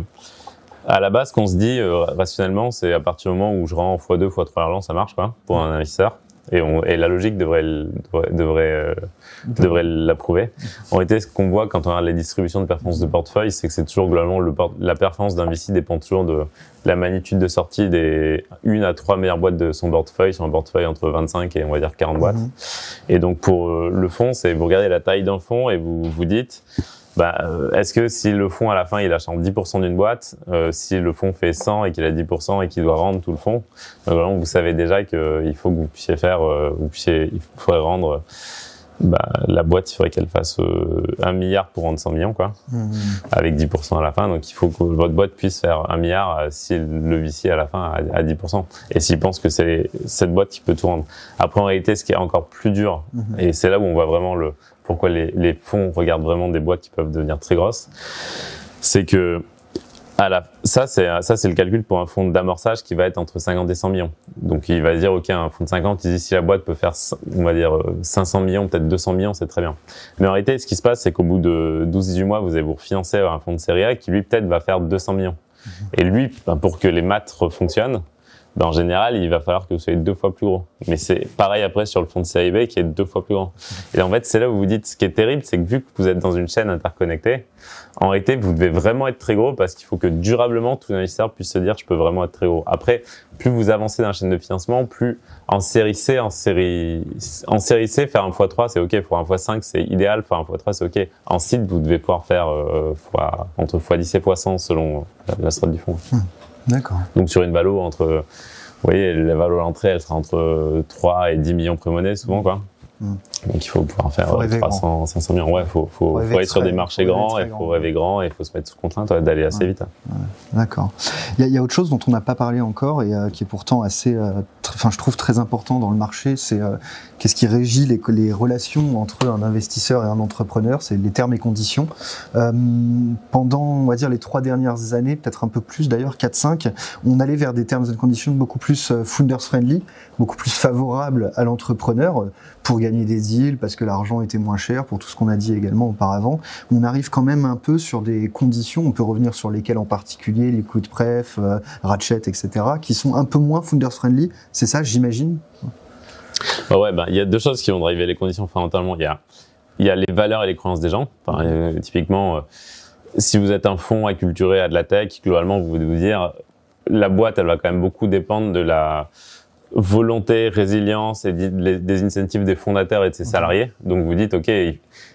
Speaker 2: à la base, qu'on se dit euh, rationnellement, c'est à partir du moment où je rends x2, x3 l'argent, ça marche quoi, pour un investisseur. Et, on, et la logique devrait, devrait, euh, devrait l'approuver. En réalité, ce qu'on voit quand on regarde les distributions de performance de portefeuille, c'est que c'est toujours globalement le, la performance d'un VC dépend toujours de la magnitude de sortie des une à trois meilleures boîtes de son portefeuille, sur un portefeuille entre 25 et on va dire 40 boîtes. Mhm. Et donc pour le fonds, c'est vous regardez la taille d'un fonds et vous vous dites bah, euh, est-ce que si le fonds à la fin il achète 10% d'une boîte, euh, si le fonds fait 100 et qu'il a 10% et qu'il doit rendre tout le fonds, donc, vous savez déjà qu'il faut que vous puissiez faire, euh, vous puissiez, il faudrait rendre bah, la boîte, il faudrait qu'elle fasse euh, un milliard pour rendre 100 millions, quoi, mmh. avec 10% à la fin. Donc, il faut que votre boîte puisse faire un milliard euh, si le VC à la fin à, 10%. Et s'il pense que c'est cette boîte qui peut tout rendre. Après, en réalité, ce qui est encore plus dur, mmh. et c'est là où on voit vraiment le pourquoi les, les fonds regardent vraiment des boîtes qui peuvent devenir très grosses, c'est que ça, c'est ça, c'est le calcul pour un fonds d'amorçage qui va être entre 50 et 100 millions. Donc, il va dire, ok, un fonds de 50, il dit si la boîte peut faire, on va dire 500 millions, peut-être 200 millions, c'est très bien. Mais en réalité, ce qui se passe, c'est qu'au bout de 12-18 mois, vous allez vous refinancer un fonds de série A qui lui peut-être va faire 200 millions. Mhm. Et lui, ben, pour que les maths fonctionnent, ben, en général, il va falloir que vous soyez deux fois plus gros. Mais c'est pareil après sur le fonds de série qui est deux fois plus grand. Et en fait, c'est là où vous dites, ce qui est terrible, c'est que vu que vous êtes dans une chaîne interconnectée, en réalité, vous devez vraiment être très gros parce qu'il faut que durablement tout investisseur puisse se dire, je peux vraiment être très gros. Après, plus vous avancez dans la chaîne de financement, plus en série C, en série, en série C, faire un x3, c'est OK. Pour un x5, c'est idéal. Faire un x3, c'est OK. En site, vous devez pouvoir faire euh, fois, entre x10 et x100 selon la, la du fonds.
Speaker 1: Hmm. D'accord.
Speaker 2: Donc sur une valo entre, vous voyez, la valo à l'entrée, elle sera entre 3 et 10 millions pré-monnaie souvent, quoi. Hmm. Donc il faut pouvoir faire 300, 500 millions. Ouais, faut, faut, faut, aller sur des marchés grands, il faut rêver grand et il faut se mettre sous contrainte d'aller assez vite.
Speaker 1: D'accord. Il, y, a autre chose dont on n'a pas parlé encore et euh, qui est pourtant assez, euh, enfin je trouve très important dans le marché, c'est euh, qu'est-ce qui régit les, les, relations entre un investisseur et un entrepreneur, c'est les termes et conditions. pendant, on va dire, les trois dernières années, peut-être un peu plus d'ailleurs, 4-5, on allait vers des terms and conditions beaucoup plus founders friendly, beaucoup plus favorables à l'entrepreneur pour gagner des deals, parce que l'argent était moins cher, pour tout ce qu'on a dit également auparavant. On arrive quand même un peu sur des conditions, on peut revenir sur lesquelles en particulier, les coups de pref, euh, Ratchet, etc., qui sont un peu moins founders friendly. C'est ça, j'imagine?
Speaker 2: Bah Ouais, bah, il y a deux choses qui vont driver les conditions fondamentalement. Il y a, y a les valeurs et les croyances des gens. Euh, typiquement, euh, si vous êtes un fonds acculturé à de la tech, globalement, vous devez vous dire, la boîte, elle va quand même beaucoup dépendre de la volonté, résilience et des incentives des fondateurs et de ses salariés. Donc vous dites, OK,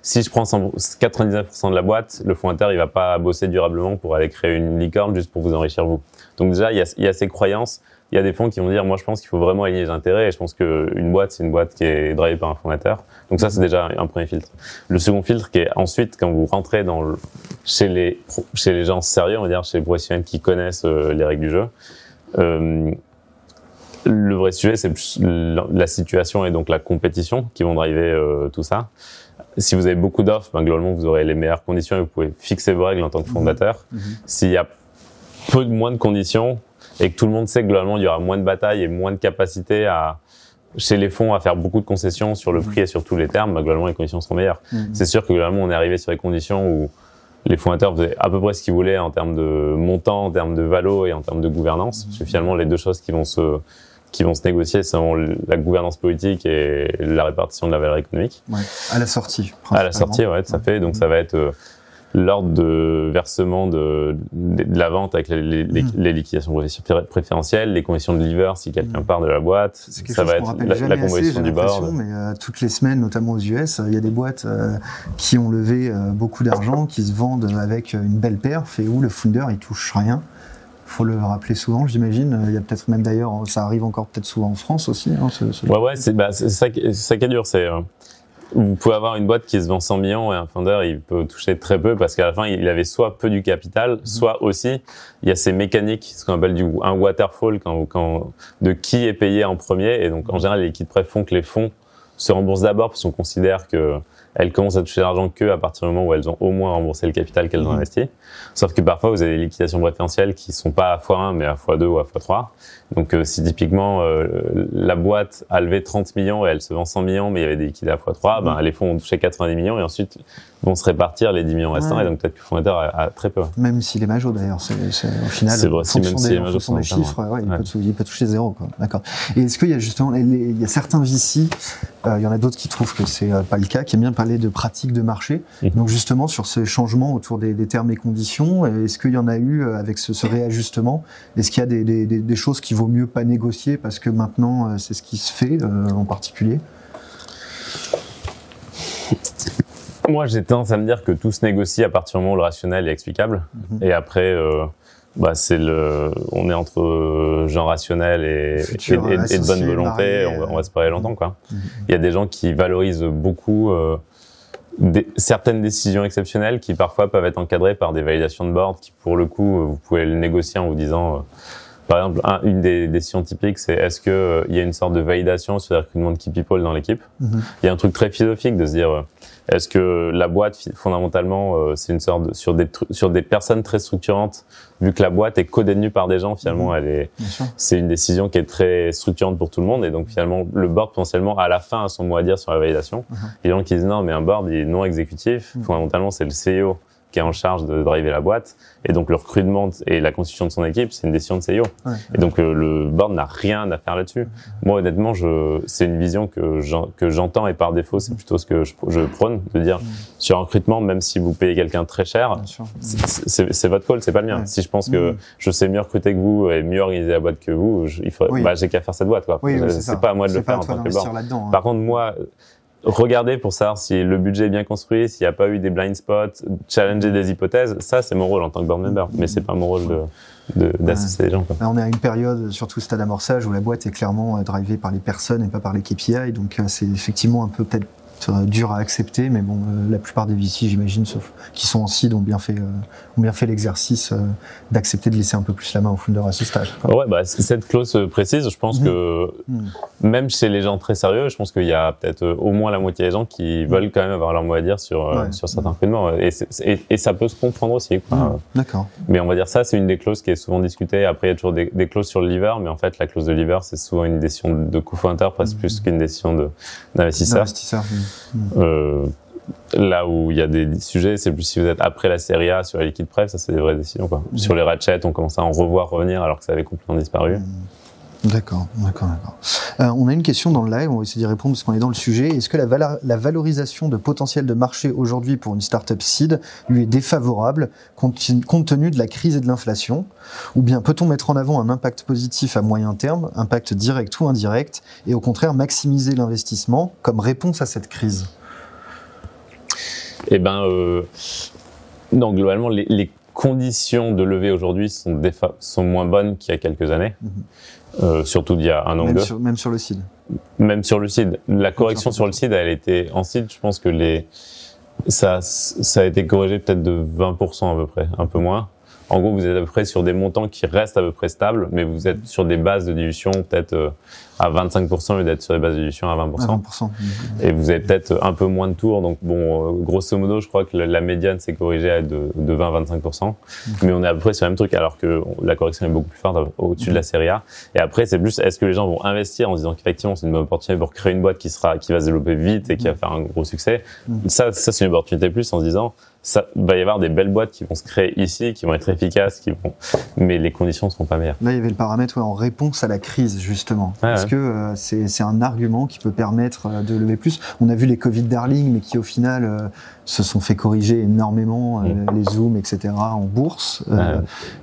Speaker 2: si je prends 99% de la boîte, le fondateur, il va pas bosser durablement pour aller créer une licorne juste pour vous enrichir vous. Donc déjà, il y a, il y a ces croyances. Il y a des fonds qui vont dire, moi je pense qu'il faut vraiment aligner les intérêts et je pense qu'une boîte, c'est une boîte qui est drivée par un fondateur. Donc ça, c'est déjà un premier filtre. Le second filtre qui est ensuite, quand vous rentrez dans le, chez les, chez les gens sérieux, on va dire, chez les professionnels qui connaissent euh, les règles du jeu, euh, le vrai sujet, c'est la situation et donc la compétition qui vont driver euh, tout ça. Si vous avez beaucoup d'offres, ben, globalement, vous aurez les meilleures conditions et vous pouvez fixer vos règles en tant que fondateur. Mhm. Mhm. S'il y a peu de moins de conditions, et que tout le monde sait que globalement il y aura moins de batailles et moins de capacité à chez les fonds à faire beaucoup de concessions sur le prix et sur tous les termes, bah, globalement les conditions seront meilleures. C'est sûr que globalement on est arrivé sur des conditions où les fondateurs faisaient à peu près ce qu'ils voulaient en termes de montant, en termes de valo et en termes de gouvernance. Parce que finalement, les deux choses qui vont se qui vont se négocier sont la gouvernance politique et la répartition de la valeur économique.
Speaker 1: Ouais. À la sortie.
Speaker 2: À la sortie, ouais, ça fait. Donc ça va être euh, l'ordre de versement de, de, la vente avec les, les, mmh. les, liquidations préférentielles, les conditions de lever si quelqu'un mmh. part de la boîte,
Speaker 1: ça va être la, la composition du board. Mais euh, toutes les semaines, notamment aux US, il y a des boîtes euh, qui ont levé euh, beaucoup d'argent, qui se vendent avec une belle perf et où le founder il touche rien faut le rappeler souvent, j'imagine. Il y a peut-être même d'ailleurs, ça arrive encore peut-être souvent en France aussi. Hein,
Speaker 2: ce, ce ouais, ouais, c'est bah, ça, ça qui est dur. C'est euh, vous pouvez avoir une boîte qui se vend 100 millions et un founder il peut toucher très peu parce qu'à la fin il avait soit peu du capital, mmh. soit aussi il y a ces mécaniques, ce qu'on appelle du un waterfall quand, quand de qui est payé en premier et donc en général les liquides prêts font que les fonds se remboursent d'abord parce qu'on considère que elles commencent à toucher l'argent que à partir du moment où elles ont au moins remboursé le capital qu'elles ont mmh. investi. Sauf que parfois, vous avez des liquidations préférentielles qui sont pas à x1, mais à x2 ou à x3. Donc, euh, si typiquement euh, la boîte a levé 30 millions et elle se vend 100 millions, mais il y avait des liquides à x3, mmh. ben, les fonds ont touché 90 millions et ensuite vont se répartir les 10 millions restants. Ouais. Et donc, peut-être que le fondateur a, a, très peu.
Speaker 1: Même s'il est major d'ailleurs, c'est au final.
Speaker 2: C'est vrai, si même s'il est major,
Speaker 1: des chiffres, ouais. il, peut, il, peut, toucher zéro. D'accord. Et est-ce qu'il y a justement, il y a certains VC, euh, il y en a d'autres qui trouvent que c'est pas le cas, qui aiment bien parler de pratiques de marché. Mmh. Donc, justement, sur ces changements autour des, des termes et conditions, est-ce qu'il y en a eu euh, avec ce, ce réajustement? Est-ce qu'il y a des, des, des, choses qu'il vaut mieux pas négocier parce que maintenant euh, c'est ce qui se fait euh, en particulier?
Speaker 2: Moi j'ai tendance à me dire que tout se négocie à partir du moment où le rationnel est explicable. Mmh. Et après, euh, bah, c'est le, on est entre gens rationnels et, et, et, et, de bonne volonté, on, va, on va se parler longtemps. Quoi. Mmh. Il y a des gens qui valorisent beaucoup euh, des, certaines décisions exceptionnelles qui parfois peuvent être encadrées par des validations de board qui pour le coup vous pouvez le négocier en vous disant euh, par exemple un, une des décisions typiques c'est est-ce que euh, il y a une sorte de validation sur le recrutement de key people dans l'équipe mm -hmm. il y a un truc très philosophique de se dire euh, est-ce que la boîte fondamentalement euh, c'est une sorte de, sur des sur des personnes très structurantes vu que la boîte est codétenue par des gens finalement mmh. elle est c'est une décision qui est très structurante pour tout le monde et donc finalement le board potentiellement à la fin a son mot à dire sur la validation mmh. il y a des gens qui disent non mais un board il est non exécutif mmh. fondamentalement c'est le CEO qui est en charge de driver la boîte. Et donc, le recrutement et la constitution de son équipe, c'est une décision de CEO. Ouais, et donc, euh, le board n'a rien à faire là-dessus. Moi, honnêtement, je, c'est une vision que j'entends et par défaut, c'est plutôt ce que je, je prône, de dire, sur un recrutement, même si vous payez quelqu'un très cher, c'est votre call, c'est pas le mien. Si je pense que mmh. je sais mieux recruter que vous et mieux organiser la boîte que vous, je, il faudrait, oui. bah, j'ai qu'à faire cette boîte, quoi.
Speaker 1: Oui,
Speaker 2: c'est pas à moi de le faire en tant que board. Hein. Par contre, moi, regarder pour savoir si le budget est bien construit, s'il n'y a pas eu des blind spots, challenger des hypothèses, ça c'est mon rôle en tant que board member, mais c'est pas mon rôle de d'assister ouais. les gens. Quoi.
Speaker 1: on est à une période, surtout stade amorçage, où la boîte est clairement drivée par les personnes et pas par les KPI, donc euh, c'est effectivement un peu peut-être dur à accepter, mais bon, euh, la plupart des VC, j'imagine, sauf qui sont en seed, ont bien fait, euh, ont bien fait l'exercice euh, d'accepter de laisser un peu plus la main au founder à ce stade.
Speaker 2: Ouais, bah, cette clause précise, je pense mmh. que mmh. même chez les gens très sérieux, je pense qu'il y a peut-être au moins la moitié des gens qui mmh. veulent quand même avoir leur mot à dire sur, ouais. sur certains recrutements. Et, et, et, ça peut se comprendre aussi.
Speaker 1: D'accord.
Speaker 2: Mais on va dire ça, c'est une des clauses qui est souvent discutée. Après, il y a toujours des, des clauses sur le lever, mais en fait, la clause de lever, c'est souvent une décision de co-founder presque plus qu'une décision d'investisseur. Euh, là où il y a des sujets, c'est plus si vous êtes après la série A sur les liquides prêts, ça c'est des vraies décisions. Quoi. Mmh. Sur les ratchets, on commence à en revoir revenir alors que ça avait complètement disparu.
Speaker 1: D'accord, d'accord, d'accord. Euh, on a une question dans le live, on va essayer d'y répondre parce qu'on est dans le sujet. Est-ce que la, valorisation de potentiel de marché aujourd'hui pour une startup seed lui est défavorable compte, compte tenu de la crise et de l'inflation? Ou bien peut-on mettre en avant un impact positif à moyen terme, impact direct ou indirect, et au contraire maximiser l'investissement comme réponse à cette crise?
Speaker 2: Eh ben, euh, non, globalement, les, les conditions de levée aujourd'hui sont, sont moins bonnes qu'il y a quelques années. Mm -hmm. Euh, surtout d'il y a un an
Speaker 1: même. Sur, même sur le CID.
Speaker 2: Même sur le CID. La correction sur, sur le CID, elle était en CID, je pense que les ça ça a été corrigé peut-être de 20% à peu près, un peu moins. En gros, vous êtes à peu près sur des montants qui restent à peu près stables, mais vous êtes sur des bases de dilution peut-être euh, à 25% au lieu d'être sur des bases d'édition à 20%.
Speaker 1: À 20%.
Speaker 2: Et vous avez peut-être un peu moins de tours. Donc, bon, euh, grosso modo, je crois que la médiane s'est corrigée à de, de 20-25%. Mais on est à peu près sur le même truc, alors que la correction est beaucoup plus forte au-dessus de la série A. Et après, c'est plus, est-ce que les gens vont investir en se disant qu'effectivement, c'est une bonne opportunité pour créer une boîte qui sera, qui va se développer vite et qui va faire un gros succès? Ça, ça, c'est une opportunité plus en se disant, ça va y avoir des belles boîtes qui vont se créer ici, qui vont être efficaces, qui vont, mais les conditions ne seront pas meilleures.
Speaker 1: Là, il y avait le paramètre ouais, en réponse à la crise, justement.
Speaker 2: Ouais.
Speaker 1: que euh, c'est un argument qui peut permettre euh, de lever plus On a vu les Covid darling, mais qui au final euh, se sont fait corriger énormément, euh, les zooms, etc., en bourse.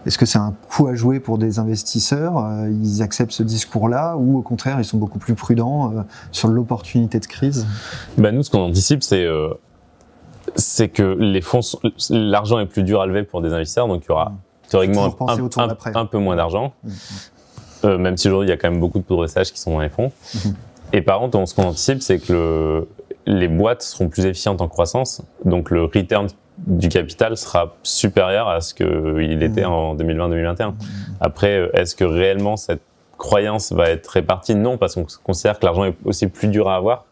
Speaker 1: Est-ce que c'est un coup à jouer pour des investisseurs Ils acceptent ce discours-là ou au contraire, ils sont beaucoup plus prudents sur l'opportunité de crise?
Speaker 2: Bah, nous, ce qu'on anticipe, c'est euh, c'est que les fonds, l'argent est plus dur à lever pour des investisseurs, donc il y aura théoriquement
Speaker 1: Toujours penser
Speaker 2: un, peu moins d'argent,
Speaker 1: Mhm.
Speaker 2: Euh, même si aujourd'hui il y a quand même beaucoup de pourressages qui sont dans les fonds.
Speaker 1: Mhm.
Speaker 2: Et par contre, on- ce qu'on anticipe, c'est que le, les boîtes seront plus efficientes en croissance, donc le return du capital sera supérieur à ce qu'il était
Speaker 1: Mhm.
Speaker 2: en 2020-2021. Après, euh, est-ce que réellement cette croyance va être répartie? Non, parce qu'on considère que l'argent est aussi plus dur à avoir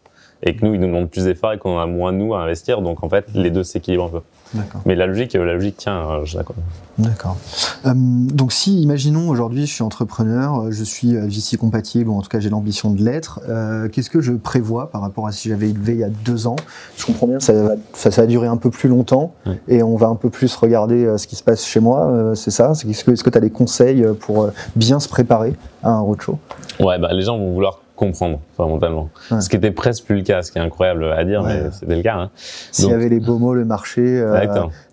Speaker 2: et que nous, ils nous demandent plus d'efforts et qu'on en a moins nous à investir. Donc en fait, les deux s'équilibrent un peu. Mais la logique, la logique tient. euh, je d'accord.
Speaker 1: Euh, donc si, imaginons aujourd'hui, je suis entrepreneur, euh, je suis euh, VC compatible, ou en tout cas j'ai l'ambition de l'être, euh, qu'est-ce que je prévois par rapport à si j'avais élevé il y a deux ans? Je comprends bien, ça va, ça, ça va durer un peu plus longtemps, et on va un peu plus regarder euh, ce qui se passe chez moi, euh, c'est ça? Est-ce que tu as des conseils euh, pour euh, bien se préparer à un roadshow?
Speaker 2: Ouais, bah, les gens vont vouloir comprendre fondamentalement.
Speaker 1: Ouais.
Speaker 2: Ce qui était presque plus le cas, ce qui est incroyable à dire,
Speaker 1: Ouais.
Speaker 2: mais c'était le cas. Hein.
Speaker 1: S'il y avait les beaux mots, le marché, euh.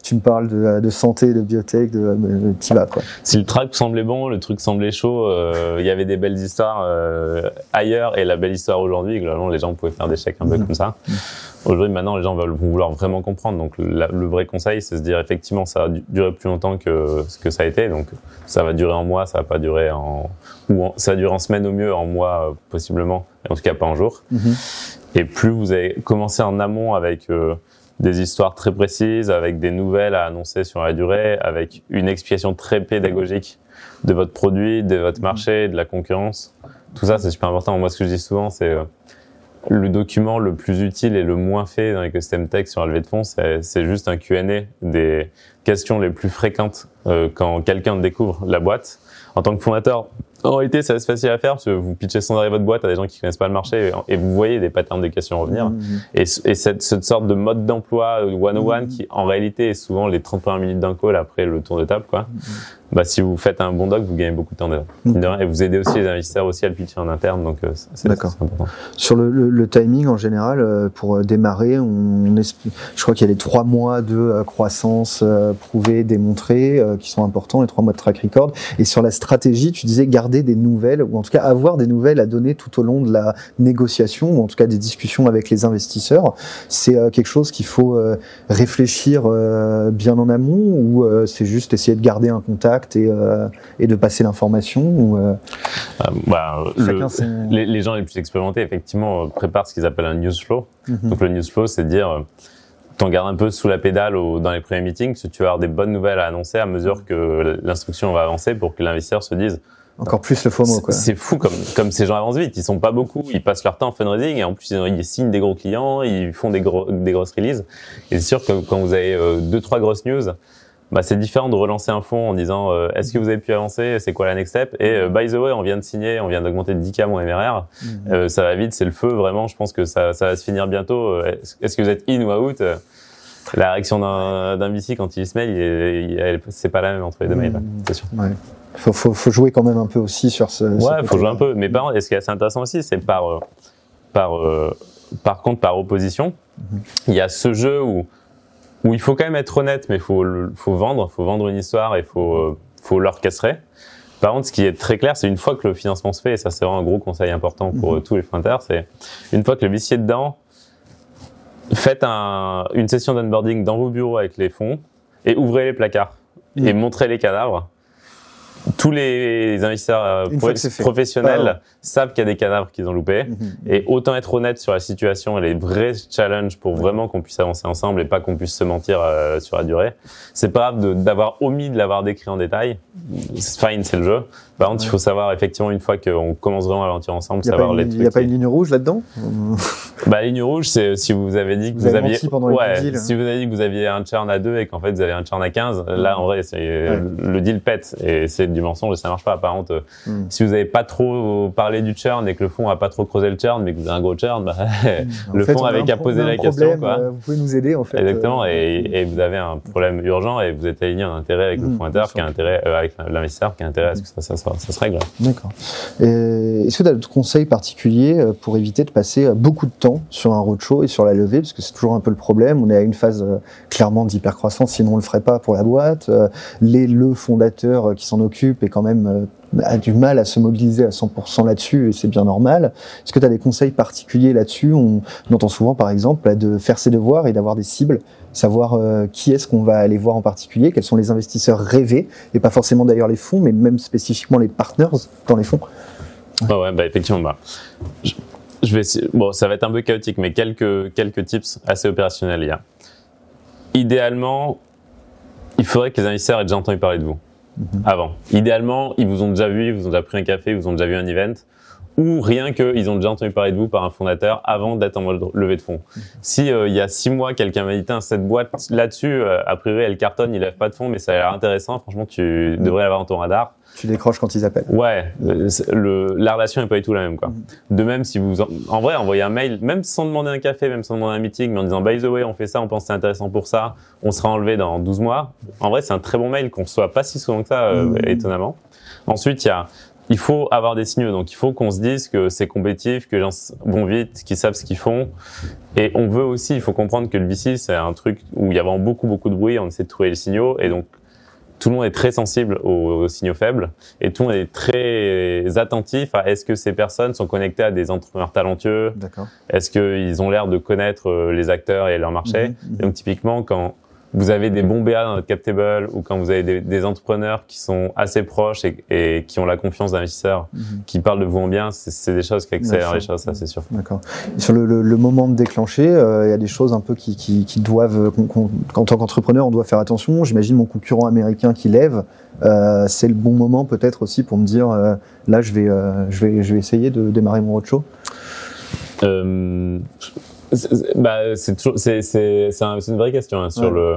Speaker 1: Tu me parles de, de santé, de biotech, de, de t'y vas quoi.
Speaker 2: Si le track semblait bon, le truc semblait chaud, euh, il y avait des belles histoires euh, ailleurs et la belle histoire aujourd'hui, globalement, les gens pouvaient faire des chèques un peu
Speaker 1: Mhm.
Speaker 2: comme ça. Aujourd'hui, maintenant, les gens veulent, vont vouloir vraiment comprendre. Donc, la- le vrai conseil, c'est se dire effectivement, ça va du- durer plus longtemps que ce que ça a été. Donc, ça va durer en mois, ça va pas durer en ou en- ça va durer en semaine au mieux, en mois euh, possiblement, et en tout cas pas en jour.
Speaker 1: Mhm.
Speaker 2: Et plus vous avez commencé en amont avec euh, des histoires très précises, avec des nouvelles à annoncer sur la durée, avec une explication très pédagogique de votre produit, de votre marché, de la concurrence. Tout ça, c'est super important. Moi, ce que je dis souvent, c'est euh, le document le plus utile et le moins fait dans l'écosystème tech sur la levée de fonds, c'est juste un Q&A des questions les plus fréquentes euh, quand quelqu'un découvre la boîte. En tant que fondateur, en réalité, ça reste facile à faire parce que vous pitchez sans arrêt votre boîte à des gens qui connaissent pas le marché et, vous voyez des patterns de questions revenir.
Speaker 1: Mhm.
Speaker 2: Et, et cette, cette sorte de mode d'emploi euh, one-on-one
Speaker 1: Mhm.
Speaker 2: qui, en réalité, est souvent les 30 premières minutes d'un call après le tour de table, quoi. Bah, si vous faites un bon doc, vous gagnez beaucoup de temps déjà. Rien. Et vous aidez aussi les investisseurs aussi à le pitcher en interne, donc euh, c'est important.
Speaker 1: Sur le, le- le timing en général, euh, pour euh, démarrer, on, je crois qu'il y a les trois mois de euh, croissance euh, prouvée, démontrée, euh, qui sont importants, les trois mois de track record. Et sur la stratégie, tu disais garder des nouvelles, ou en tout cas avoir des nouvelles à donner tout au long de la négociation, ou en tout cas des discussions avec les investisseurs. C'est euh, quelque chose qu'il faut euh, réfléchir euh, bien en amont, ou euh, c'est juste essayer de garder un contact et, euh, et de passer l'information, ou euh,
Speaker 2: Euh, bah, le-
Speaker 1: chacun son...
Speaker 2: les, les gens les plus expérimentés, effectivement, euh, préparent ce qu'ils appellent un news flow.
Speaker 1: Mhm.
Speaker 2: Donc le news flow, c'est de dire, t'en gardes un peu sous la pédale au- dans les premiers meetings, parce que tu vas avoir des bonnes nouvelles à annoncer à mesure que l'instruction va avancer pour que l'investisseur se dise,
Speaker 1: Encore plus le FOMO, quoi.
Speaker 2: C'est fou comme, comme ces gens avancent vite. Ils sont pas beaucoup, ils passent leur temps en fundraising et en plus ils, ils signent des gros clients, ils font des, gros, des grosses releases. Et c'est sûr que quand vous avez euh, deux trois grosses news, bah c'est différent de relancer un fonds en disant euh, est-ce que vous avez pu avancer, c'est quoi la next step? Et euh, by the way on vient de signer, on vient d'augmenter de 10k mon MRR,
Speaker 1: Mhm.
Speaker 2: Euh, ça va vite, c'est le feu vraiment. Je pense que ça, ça va se finir bientôt. Euh, Est-ce que vous êtes in ou out? La réaction d'un d'un VC quand il se mail, il est- il est- c'est pas la même entre les deux mails, c'est sûr.
Speaker 1: Ouais. Faut, faut, faut jouer quand même un peu aussi sur ce. ce
Speaker 2: Ouais, faut
Speaker 1: côté-là.
Speaker 2: jouer un peu. Mais par contre, et ce qui est assez intéressant aussi, c'est par, euh, par, euh, par contre, par opposition,
Speaker 1: Mhm.
Speaker 2: il y a ce jeu où, où il faut quand même être honnête, mais il faut, faut vendre, faut vendre une histoire et faut, euh, faut l'orchestrer. Par contre, ce qui est très clair, c'est une fois que le financement se fait, et ça c'est vraiment un gros conseil important pour
Speaker 1: Mhm.
Speaker 2: euh, tous les fondateurs, c'est une fois que le VC est dedans, faites un, une session d'onboarding dans vos bureaux avec les fonds et ouvrez les placards et
Speaker 1: Mhm.
Speaker 2: montrez les cadavres tous les investisseurs euh, professionnels savent qu'il y a des cadavres qu'ils ont loupés.
Speaker 1: Mhm.
Speaker 2: Et autant être honnête sur la situation et les vrais challenges pour vraiment qu'on puisse avancer ensemble et pas qu'on puisse se mentir euh, sur la durée. C'est pas grave d'avoir omis de l'avoir décrit en détail. C'est fine, c'est le jeu. Par contre, il faut savoir effectivement une fois qu'on commence vraiment l'aventure ensemble,
Speaker 1: Il n'y a,
Speaker 2: savoir les
Speaker 1: une-
Speaker 2: trucs.
Speaker 1: y a pas une ligne rouge là-dedans?
Speaker 2: Bah, ligne rouge, c'est si vous avez dit que
Speaker 1: Vous
Speaker 2: aviez, ouais, si vous avez dit que vous aviez un churn à 2 et qu'en fait vous avez un churn à 15, là en vrai, le deal pète et c'est du mensonge et ça marche pas. Par contre, euh,
Speaker 1: Mm.
Speaker 2: si vous avez pas trop parlé du churn et que le fond a pas trop creusé le churn, mais que vous avez un gros churn, bah, <laughs>
Speaker 1: En
Speaker 2: le
Speaker 1: fait,
Speaker 2: fond
Speaker 1: on a
Speaker 2: avait qu'à poser la question, quoi.
Speaker 1: euh, vous pouvez nous aider en fait.
Speaker 2: Exactement,
Speaker 1: euh,
Speaker 2: et, vous avez un problème urgent et vous êtes aligné en intérêt avec le
Speaker 1: Mm,
Speaker 2: fondateur, qui a intérêt euh, avec l'investisseur, qui a intérêt à ce que ça, ça, se règle.
Speaker 1: D'accord. Et Est-ce que tu as d'autres conseils particuliers euh, pour éviter de passer euh, beaucoup de temps sur un roadshow et sur la levée? Parce que c'est toujours un peu le problème. On est à une phase euh, clairement d'hypercroissance, sinon on le ferait pas pour la boîte. Euh, Les, le fondateur euh, qui s'en occupe est quand même euh, a du mal à se mobiliser à 100% là-dessus et c'est bien normal. Est-ce que tu as des conseils particuliers là-dessus? On entend souvent par exemple là, de faire ses devoirs et d'avoir des cibles, savoir euh, qui est-ce qu'on va aller voir en particulier, quels sont les investisseurs rêvés, et pas forcément d'ailleurs les fonds, mais même spécifiquement les partners dans les fonds.
Speaker 2: Ouais, bah effectivement, bah, je, je vais bon, ça va être un peu chaotique, mais quelques quelques tips assez opérationnels. Il y a. Idéalement, il faudrait que les investisseurs aient déjà entendu parler de vous
Speaker 1: Mhm.
Speaker 2: avant. Idéalement, ils vous ont déjà vu, ils vous ont déjà pris un café, ils vous ont déjà vu un event, ou rien que ils ont déjà entendu parler de vous par un fondateur avant d'être en mode levée de fonds. Si euh, il y a six mois, quelqu'un m'a dit cette boîte là-dessus, euh, a priori, elle cartonne, il lève pas de fonds, mais ça a l'air intéressant. Franchement, tu devrais l'avoir dans ton radar.
Speaker 1: Tu décroches quand ils appellent.
Speaker 2: Ouais, le, la relation est pas du tout la même quoi. De même, si vous en, en vrai envoyez un mail, même sans demander un café, même sans demander un meeting, mais en disant by the way, on fait ça, on pense que c'est intéressant pour ça, on sera enlevé dans 12 mois. En vrai, c'est un très bon mail qu'on reçoit pas si souvent que ça, euh,
Speaker 1: Mhm.
Speaker 2: étonnamment. Ensuite, il y a il faut avoir des signaux, donc il faut qu'on se dise que c'est compétitif, que les gens vont vite, qu'ils savent ce qu'ils font. Et on veut aussi, il faut comprendre que le VC, c'est un truc où il y a vraiment beaucoup, beaucoup de bruit, on essaie de trouver les signaux, et donc tout le monde est très sensible aux, aux signaux faibles et tout le monde est très attentif à est-ce que ces personnes sont connectées à des entrepreneurs talentueux, est-ce qu'ils ont l'air de connaître euh, les acteurs et leur marché.
Speaker 1: Mhm, mhm.
Speaker 2: Et donc typiquement quand vous avez des bons BA dans notre cap table ou quand vous avez des, des entrepreneurs qui sont assez proches et, et qui ont la confiance d'investisseurs
Speaker 1: Mhm.
Speaker 2: qui parlent de vous en bien, c'est des choses qui accélèrent les choses, ça c'est sûr.
Speaker 1: D'accord. Sur le, le- le moment de déclencher, euh, il y a des choses un peu qui, qui, qui doivent, qu'on- qu'en tant qu'entrepreneur, on doit faire attention. J'imagine mon concurrent américain qui lève, euh, c'est le bon moment peut-être aussi pour me dire, euh, là, je vais, je vais, je vais essayer de démarrer mon roadshow?
Speaker 2: Euh, bah, c'est toujours- c'est c'est c'est un- c'est une vraie question hein, sur
Speaker 1: Ouais.
Speaker 2: le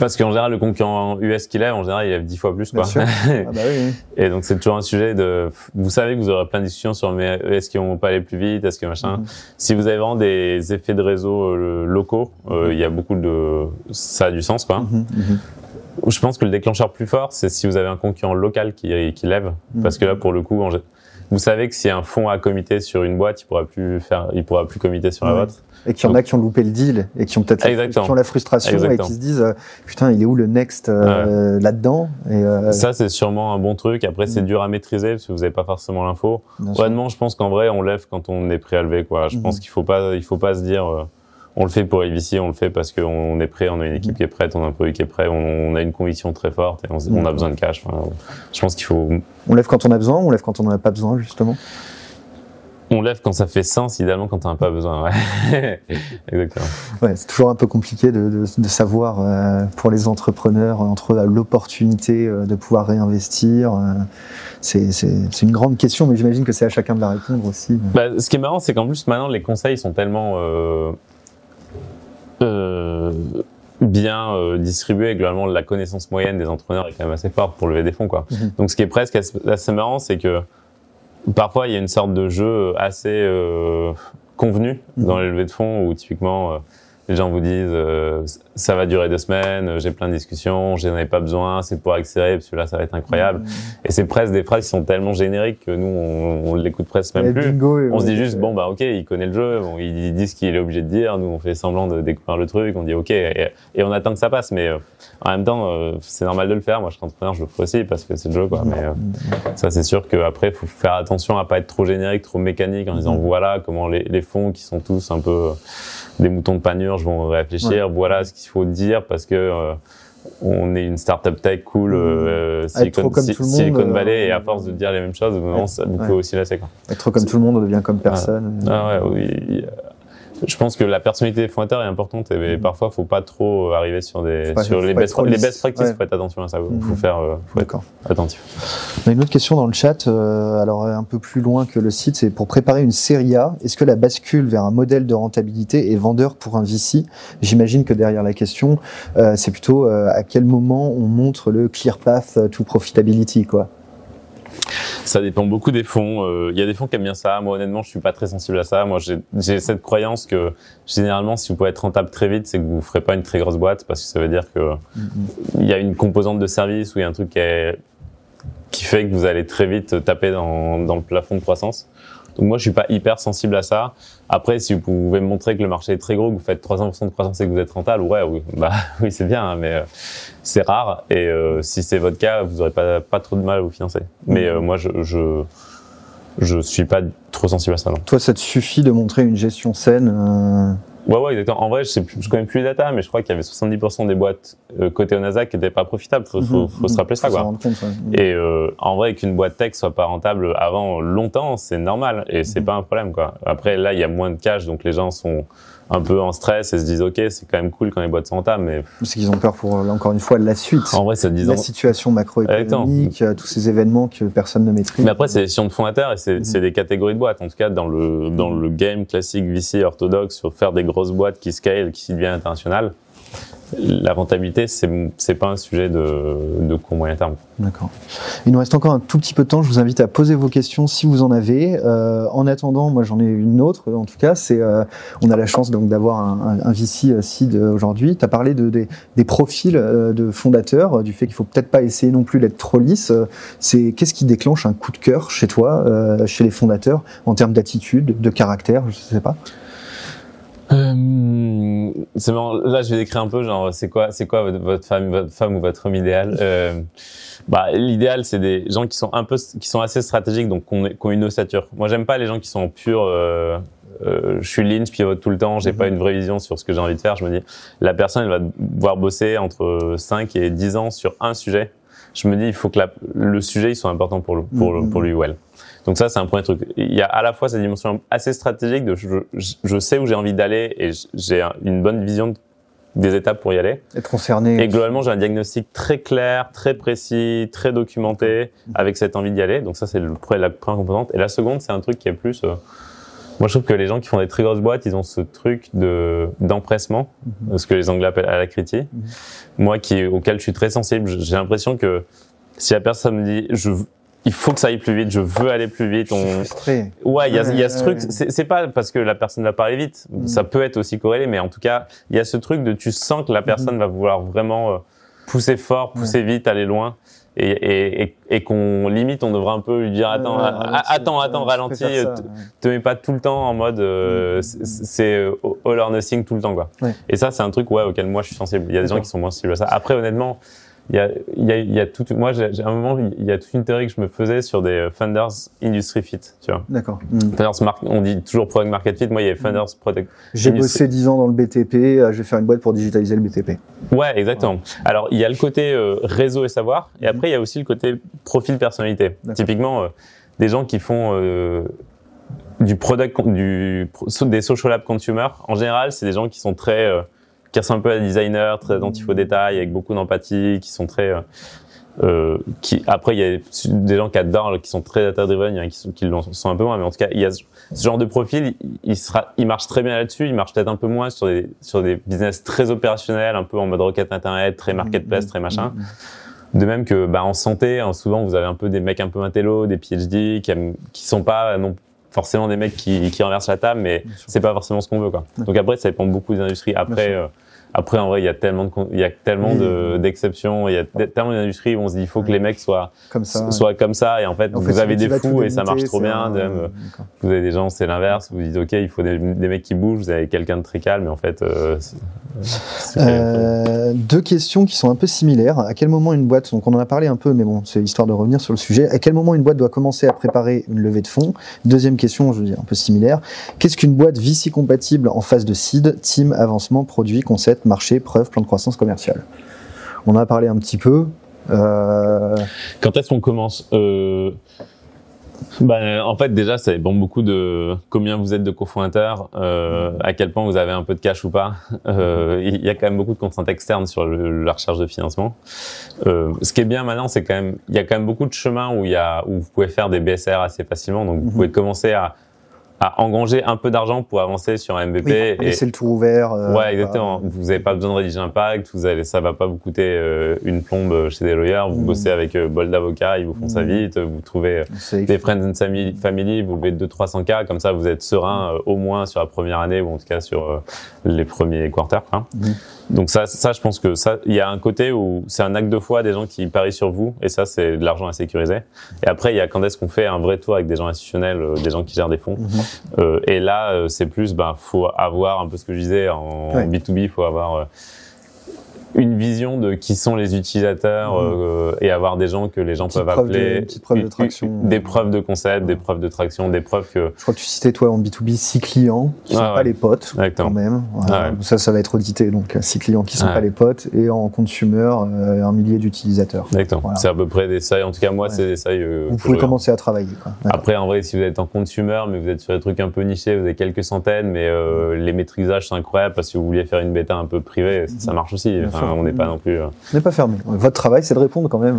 Speaker 2: parce qu'en général le concurrent US qu'il lève en général il lève dix fois plus
Speaker 1: Bien
Speaker 2: quoi.
Speaker 1: sûr. <laughs> Ah bah oui.
Speaker 2: Et donc c'est toujours un sujet de vous savez que vous aurez plein de discussions sur mais est-ce qu'ils vont pas aller plus vite est-ce que machin.
Speaker 1: Mhm.
Speaker 2: Si vous avez vraiment des effets de réseau euh, locaux euh, il y a beaucoup de ça a du sens quoi.
Speaker 1: Mhm, mhm.
Speaker 2: Je pense que le déclencheur plus fort, c'est si vous avez un concurrent local qui, qui lève.
Speaker 1: Mhm.
Speaker 2: Parce que là, pour le coup, en vous savez que si un fonds a comité sur une boîte, il pourra plus faire, il pourra plus comiter sur la
Speaker 1: Ouais.
Speaker 2: vôtre.
Speaker 1: Et qu'il y en a qui ont loupé le deal et qui ont peut-être la, qui ont la frustration
Speaker 2: Exactement.
Speaker 1: et qui se disent, euh, putain, il est où le next euh, là-dedans? Et, euh,
Speaker 2: Ça, c'est sûrement un bon truc. Après, c'est
Speaker 1: Mhm.
Speaker 2: dur à maîtriser parce que vous n'avez pas forcément l'info. Honnêtement, je pense qu'en vrai, on lève quand on est prêt à lever, quoi. Je
Speaker 1: Mhm.
Speaker 2: pense qu'il faut pas, il faut pas se dire, on le fait pour AVC, on le fait parce qu'on est prêt, on a une équipe qui est prête, on a un produit qui est prêt, on, on a une conviction très forte et on, a
Speaker 1: Mhm.
Speaker 2: besoin de cash. Enfin, je pense qu'il faut,
Speaker 1: On lève quand on a besoin, on lève quand on n'en a pas besoin, justement?
Speaker 2: On lève quand ça fait sens, idéalement quand on n'a pas besoin. Ouais. <laughs> Exactement.
Speaker 1: Ouais, c'est toujours un peu compliqué de, de, de savoir euh, pour les entrepreneurs entre euh, l'opportunité euh, de pouvoir réinvestir. euh, c'est une grande question, mais j'imagine que c'est à chacun de la répondre aussi.
Speaker 2: Bah, ce qui est marrant, c'est qu'en plus maintenant les conseils sont tellement euh, euh, bien euh, distribués. Globalement, la connaissance moyenne des entrepreneurs est quand même assez forte pour lever des fonds, quoi.
Speaker 1: Mhm.
Speaker 2: Donc, ce qui est presque assez, marrant, c'est que parfois il y a une sorte de jeu assez euh, convenu
Speaker 1: Mhm.
Speaker 2: dans les levées de fonds où typiquement euh, les gens vous disent euh, ça va durer deux semaines, euh, j'ai plein de discussions, j'en ai pas besoin, c'est pour accélérer parce que là ça va être incroyable.
Speaker 1: Mhm.
Speaker 2: Et c'est presque des phrases qui sont tellement génériques que nous on, on l'écoute presque même plus.
Speaker 1: bingo,
Speaker 2: On se dit juste, bon, bah, ok, il connaît le jeu, bon, il dit ce qu'il est obligé de dire, nous, on fait semblant de découvrir le truc, on dit, ok, et, et on attend que ça passe, mais euh, en même temps, euh, c'est normal de le faire. Moi, je suis entrepreneur, je le ferai aussi parce que c'est le jeu, quoi. Mais euh, ça, c'est sûr qu'après, il faut faire attention à pas être trop générique, trop mécanique en disant,
Speaker 1: Mhm.
Speaker 2: voilà comment les, les fonds qui sont tous un peu des moutons de panurge vont réfléchir, voilà ce qu'il faut dire parce que. euh, on est une startup tech cool, euh, Silicon, Silicon Valley, et à force de dire les mêmes choses, on ça beaucoup aussi c'est quoi.
Speaker 1: Être trop comme tout le monde, on devient comme personne.
Speaker 2: Ah, ouais, oui je pense que la personnalité des fondateurs est importante et parfois, mhm. parfois faut pas trop euh, arriver sur des sur les best, les best practices il faut être attention à ça faut mhm. faire euh, faut être attentif.
Speaker 1: On a une autre question dans le chat euh, alors un peu plus loin que le site c'est pour préparer une série A est-ce que la bascule vers un modèle de rentabilité est vendeur pour un VC j'imagine que derrière la question c'est plutôt à quel moment on montre le clear path to profitability quoi
Speaker 2: ça dépend beaucoup des fonds. Euh, il y a des fonds qui aiment bien ça. Moi, honnêtement, je suis pas très sensible à ça. Moi, j'ai cette croyance que généralement, si vous pouvez être rentable très vite, c'est que vous ferez pas une très grosse boîte parce que ça veut dire que il y a une composante de service ou il y a un truc qui, qui fait que vous allez très vite taper dans, dans le plafond de croissance. Donc moi, je suis pas hyper sensible à ça. Après, si vous pouvez me montrer que le marché est très gros, que vous faites 300% de croissance et que vous êtes rentable, ouais, bah <laughs> oui, c'est bien, hein, mais euh, c'est rare. Et euh, si c'est votre cas, vous aurez pas pas trop de mal à vous financer. Mais euh, moi, je, je je suis pas trop sensible à ça.
Speaker 1: Toi, ça te suffit de montrer une gestion saine
Speaker 2: Ouais, ouais, exactement. En vrai, je, sais plus, je connais plus les data, mais je crois qu'il y avait 70% des boîtes euh, côté au Nasdaq qui n'étaient pas profitables. Faut, faut, faut se rappeler ça, quoi. Compte, Et euh, en vrai, qu'une boîte tech soit pas rentable avant longtemps, c'est normal et c'est mhm. pas un problème, quoi. Après, là, il y a moins de cash, donc les gens sont un peu en stress et se disent ok c'est quand même cool quand les boîtes sont rentables mais
Speaker 1: c'est qu'ils ont peur pour encore une fois la suite.
Speaker 2: En vrai ça
Speaker 1: la situation macroéconomique euh, tous ces événements que personne ne maîtrise.
Speaker 2: Mais après c'est des décisions de fondateurs et c'est mhm. des catégories de boîtes. En tout cas dans le dans le game classique VC orthodoxe sur faire des grosses boîtes qui scale qui deviennent internationales la rentabilité, c'est n'est pas un sujet de, de court moyen terme.
Speaker 1: D'accord. Il nous reste encore un tout petit peu de temps. Je vous invite à poser vos questions si vous en avez. Euh, en attendant, moi j'en ai une autre. En tout cas, c'est euh, on a la chance donc d'avoir un, un, VC euh, seed aujourd'hui. Tu as parlé de, des, profils de fondateurs, du fait qu'il faut peut-être pas essayer non plus d'être trop lisse. C'est qu'est-ce qui déclenche un coup de cœur chez toi, chez les fondateurs, en termes d'attitude, de caractère, je sais pas?
Speaker 2: Euh, c'est Là, je vais décrire un peu, genre, c'est quoi, c'est quoi votre, femme, votre femme ou votre homme idéal euh, Bah, l'idéal, c'est des gens qui sont un peu, qui sont assez stratégiques, donc qui ont, une ossature. Moi, j'aime pas les gens qui sont purs. Euh, euh, je suis lean, je pivote tout le temps, j'ai pas mhm. une vraie vision sur ce que j'ai envie de faire. Je me dis, la personne, elle va devoir bosser entre 5 et 10 ans sur un sujet. Je me dis, il faut que la, le sujet, il soit important pour, le, pour, mhm. pour lui ou elle. Donc ça, c'est un premier truc. Il y a à la fois cette dimension assez stratégique de je, je sais où j'ai envie d'aller et j'ai une bonne vision des étapes pour y aller.
Speaker 1: Être concerné.
Speaker 2: Et globalement, j'ai un diagnostic très clair, très précis, très documenté avec cette envie d'y aller. Donc ça, c'est la première composante. Et la seconde, c'est un truc qui est plus... Euh, moi, je trouve que les gens qui font des très grosses boîtes, ils ont ce truc de d'empressement, mhm. ce que les Anglais appellent à la critique. Mhm. Moi, qui auquel je suis très sensible, j'ai l'impression que si la personne me dit je il faut que ça aille plus vite, je veux aller plus vite.
Speaker 1: On... frustré.
Speaker 2: Ouais, il y a, y a ce truc. C'est pas parce que la personne va parler vite. Mm. Ça peut être aussi corrélé, mais en tout cas, il y a ce truc de tu sens que la personne mm. va vouloir vraiment euh, pousser fort, pousser vite, aller loin. Et, et, et, et qu'on limite, on devrait un peu lui dire attends, attends, attends, ralentis, te, mets pas tout le temps en mode euh, mm. c'est euh, all or nothing tout le temps quoi. Et ça, c'est un truc ouais auquel moi je suis sensible. Il y a des gens qui sont moins sensibles à ça. Après, honnêtement, il y a, il y a, il y a tout, moi, j'ai, un moment, il y a toute une théorie que je me faisais sur des Funders Industry Fit, tu vois.
Speaker 1: D'accord.
Speaker 2: Funders on dit toujours Product Market Fit. Moi, il y a Funders mm. Product.
Speaker 1: J'ai bossé 10 ans dans le BTP. Euh, je vais faire une boîte pour digitaliser le BTP.
Speaker 2: Ouais, exactement. Alors, il y a le côté euh, réseau et savoir, et après, il y a aussi le côté profil personnalité. Typiquement, euh, des gens qui font du product, du, des social app consumer. En général, c'est des gens qui sont très qui ressemblent un peu à des designers, très attentifs aux détails, avec beaucoup d'empathie, qui sont très... Euh, euh qui après il y a des gens qui adorent qui sont très data driven il y en a qui, sont, qui sont un peu moins mais en tout cas ce, genre de profil il, marche très bien là-dessus il marche peut-être un peu moins sur des sur des business très opérationnels un peu en mode requête internet très marketplace très machin. De même que bah en santé hein, souvent vous avez un peu des mecs un peu intello des PhD qui qui sont pas non forcément des mecs qui, qui renversent la table mais c'est pas forcément ce qu'on veut quoi. Donc après ça dépend beaucoup des industries. Après après, en vrai, il y a tellement de, il y a tellement de, d'exceptions, il y a tellement d'industries où on se dit, il faut que les mecs soient comme ça, soient comme ça. Et en fait, vous avez des fous et ça marche trop bien. vous avez des gens, c'est l'inverse. Vous dites, OK, il faut des, mecs qui bougent. Vous avez quelqu'un de très calme. Mais en fait, euh,
Speaker 1: euh, deux questions qui sont un peu similaires. À quel moment une boîte, donc on en a parlé un peu, mais bon, c'est histoire de revenir sur le sujet. À quel moment une boîte doit commencer à préparer une levée de fonds? Deuxième question, je veux dire, un peu similaire. Qu'est-ce qu'une boîte VC compatible en phase de seed, team, avancement, produit, concept, marché, preuve, plan de croissance commerciale On en a parlé un petit peu.
Speaker 2: Quand est-ce qu'on commence bah, en fait, déjà, ça dépend beaucoup de combien vous êtes de cofondateurs, euh, à quel point vous avez un peu de cash ou pas. Euh, il y a quand même beaucoup de contraintes externes sur la recherche de financement. Euh, ce qui est bien maintenant, c'est quand même, il y a quand même beaucoup de chemins où il y a, où vous pouvez faire des BSR assez facilement. Donc, vous mhm. pouvez commencer à à engranger un peu d'argent pour avancer sur un MVP.
Speaker 1: Oui, et le tour ouvert.
Speaker 2: Euh, ouais, exactement. Vous n'avez pas besoin de rédiger un pacte, vous allez, ça va pas vous coûter euh, une plombe chez des lawyers. Vous mmh. bossez avec euh, bol d'avocat, ils vous font ça mmh. vite. Vous trouvez des friends and family, vous levez 200-300 k, comme ça vous êtes serein au moins sur la première année ou en tout cas sur les premiers quarters. Hein. Mmh. Donc ça, ça, je pense que ça, il y a un côté où c'est un acte de foi des gens qui parient sur vous, et ça, c'est de l'argent à sécuriser. Et après, il y a quand est-ce qu'on fait un vrai tour avec des gens institutionnels, euh, des gens qui gèrent des fonds. Mhm. euh, et là, euh, c'est plus, ben, faut avoir un peu ce que je disais en B2B, il faut avoir euh, une vision de qui sont les utilisateurs mmh. euh, et avoir des gens que les gens peuvent appeler.
Speaker 1: De, preuves de traction.
Speaker 2: Des preuves de concept, des preuves de traction, des preuves que.
Speaker 1: Je crois que tu citais toi en B2B 6 clients qui sont pas les potes quand même. Ça, ça va être audité donc 6 clients qui sont pas les potes et en consumer euh, un millier d'utilisateurs.
Speaker 2: Exactement. C'est à peu près des seuils. En tout cas moi c'est des seuils. Euh,
Speaker 1: vous pouvez commencer à travailler. Quoi.
Speaker 2: Après en vrai si vous êtes en consumer mais vous êtes sur des trucs un peu nichés, vous avez quelques centaines mais les maîtrisages sont incroyables parce que vous vouliez faire une bêta un peu privée, ça marche aussi on n'est pas non plus. Euh,
Speaker 1: on n'est pas fermé. Votre travail, c'est de répondre quand même.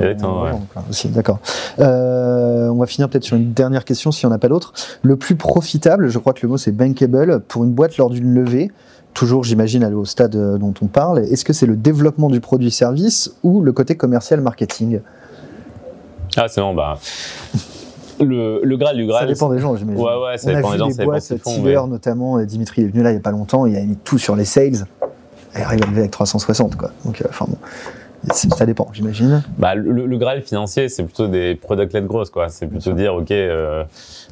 Speaker 1: Aussi, d'accord. Euh, on va finir peut-être sur une dernière question, s'il n'y en a pas d'autres. Le plus profitable, je crois que le mot c'est bankable, pour une boîte lors d'une levée, toujours j'imagine au stade euh, dont on parle, est-ce que c'est le développement du produit-service ou le côté commercial marketing?
Speaker 2: Ah, c'est bon, bah. Le, le, Graal du Graal.
Speaker 1: Ça dépend des gens, j'imagine.
Speaker 2: Ouais, ouais, ça dépend des gens.
Speaker 1: Des boîtes, Tiller notamment, Dimitri est venu là il n'y a pas longtemps, il a mis tout sur les sales elle arrive à lever avec 360 quoi. Donc euh, enfin bon. Ça dépend, j'imagine.
Speaker 2: Bah, le, le, Graal financier, c'est plutôt des product-led growth, quoi. C'est plutôt dire, OK, euh,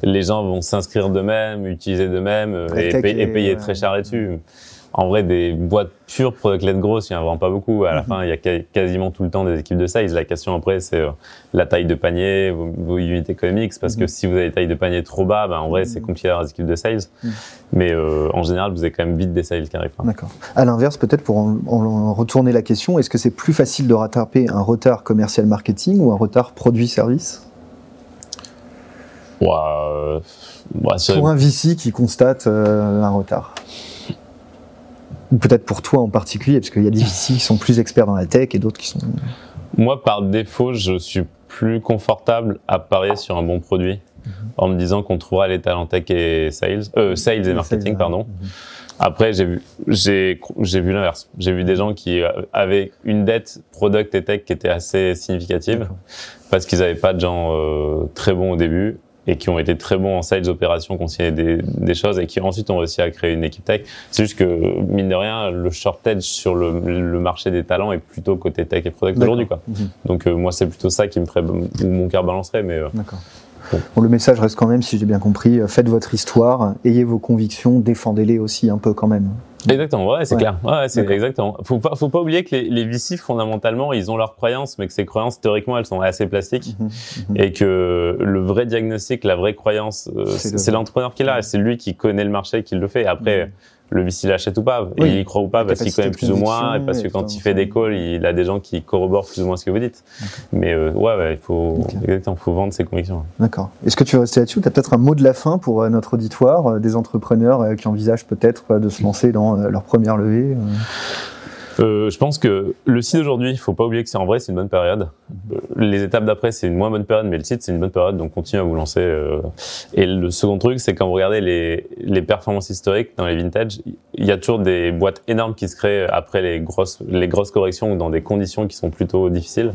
Speaker 2: les gens vont s'inscrire d'eux-mêmes, utiliser d'eux-mêmes euh, et, et, payer très cher là-dessus en vrai, des boîtes pures product-led growth, il n'y en a vraiment pas beaucoup. À la mhm. fin, il y a quasiment tout le temps des équipes de sales. La question après, c'est euh, la taille de panier, vos, unités économiques, parce que mhm. si vous avez une taille de panier trop bas, ben, en vrai, c'est mhm. compliqué d'avoir des équipes de sales. Mais euh, en général, vous avez quand même vite des sales qui arrivent.
Speaker 1: D'accord. À l'inverse, peut-être pour en, retourner la question, est-ce que c'est plus facile de rattraper un retard commercial marketing ou un retard produit-service
Speaker 2: ouais, euh,
Speaker 1: Pour un VC qui constate un retard ou peut-être pour toi en particulier, parce qu'il y a des VC qui sont plus experts dans la tech et d'autres qui sont.
Speaker 2: Moi, par défaut, je suis plus confortable à parier sur un bon produit mhm. en me disant qu'on trouvera les talents tech et sales, euh, sales et marketing, pardon. Mhm. Après, j'ai vu, j'ai, j'ai vu l'inverse. J'ai vu des gens qui avaient une dette product et tech qui était assez significative parce qu'ils n'avaient pas de gens euh, très bons au début et qui ont été très bons en sales opérations, signé des, des, choses et qui ensuite ont réussi à créer une équipe tech. C'est juste que, mine de rien, le shortage sur le, le marché des talents est plutôt côté tech et product aujourd'hui. Quoi. Mhm. Donc, euh, moi, c'est plutôt ça qui me ferait, où mon cœur balancerait. Mais, euh,
Speaker 1: D'accord. Bon. le message reste quand même, si j'ai bien compris, euh, faites votre histoire, ayez vos convictions, défendez-les aussi un peu quand même.
Speaker 2: Exactement, ouais, c'est clair. Ouais, c'est exactement. Faut pas, faut pas oublier que les, les VC fondamentalement, ils ont leurs croyances, mais que ces croyances théoriquement, elles sont assez plastiques, mhm, mhm. et que le vrai diagnostic, la vraie croyance, euh, c'est l'entrepreneur qui est là, c'est lui qui connaît le marché, qui le fait. Après, mhm le VC l'achète ou pas. il y croit ou pas parce qu'il connaît plus ou moins et parce que quand il fait des calls, il a des gens qui corroborent plus ou moins ce que vous dites. Mais euh, ouais, il faut exactement, faut vendre ses convictions.
Speaker 1: D'accord. Est-ce que tu veux rester là-dessus Tu as peut-être un mot de la fin pour euh, notre auditoire, euh, des entrepreneurs qui envisagent peut-être de se lancer dans leur première levée
Speaker 2: euh, je pense que le site aujourd'hui, il faut pas oublier que c'est en vrai, c'est une bonne période. Euh, les étapes d'après, c'est une moins bonne période, mais le site, c'est une bonne période, donc continuez à vous lancer. Euh. Et le second truc, c'est quand vous regardez les, les performances historiques dans les vintage, il y a toujours des boîtes énormes qui se créent après les grosses, les grosses corrections ou dans des conditions qui sont plutôt difficiles.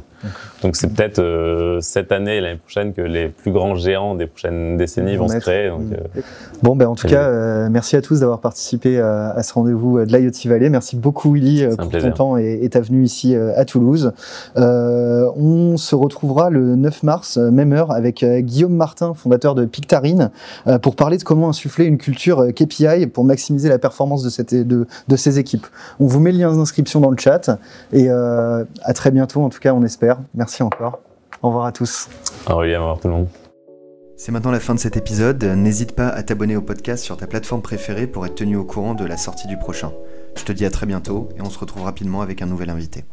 Speaker 2: Donc c'est peut-être euh, cette année et l'année prochaine que les plus grands géants des prochaines décennies vont, se créer. Donc,
Speaker 1: bon, ben en tout cas, merci à tous d'avoir participé à, à ce rendez-vous de l'IoT Valley. Merci beaucoup Willy pour ton temps et, et ta venue ici euh, à Toulouse. Euh, on se retrouvera le 9 mars, euh, même heure, avec Guillaume Martin, fondateur de Pictarine, pour parler de comment insuffler une culture KPI pour maximiser la performance de, cette, de, de ces équipes. On vous met le lien d'inscription dans le chat et à très bientôt, en tout cas, on espère. Merci encore. Au revoir à tous.
Speaker 2: Au revoir tout le monde.
Speaker 3: C'est maintenant la fin de cet épisode. N'hésite pas à t'abonner au podcast sur ta plateforme préférée pour être tenu au courant de la sortie du prochain. Je te dis à très bientôt et on se retrouve rapidement avec un nouvel invité.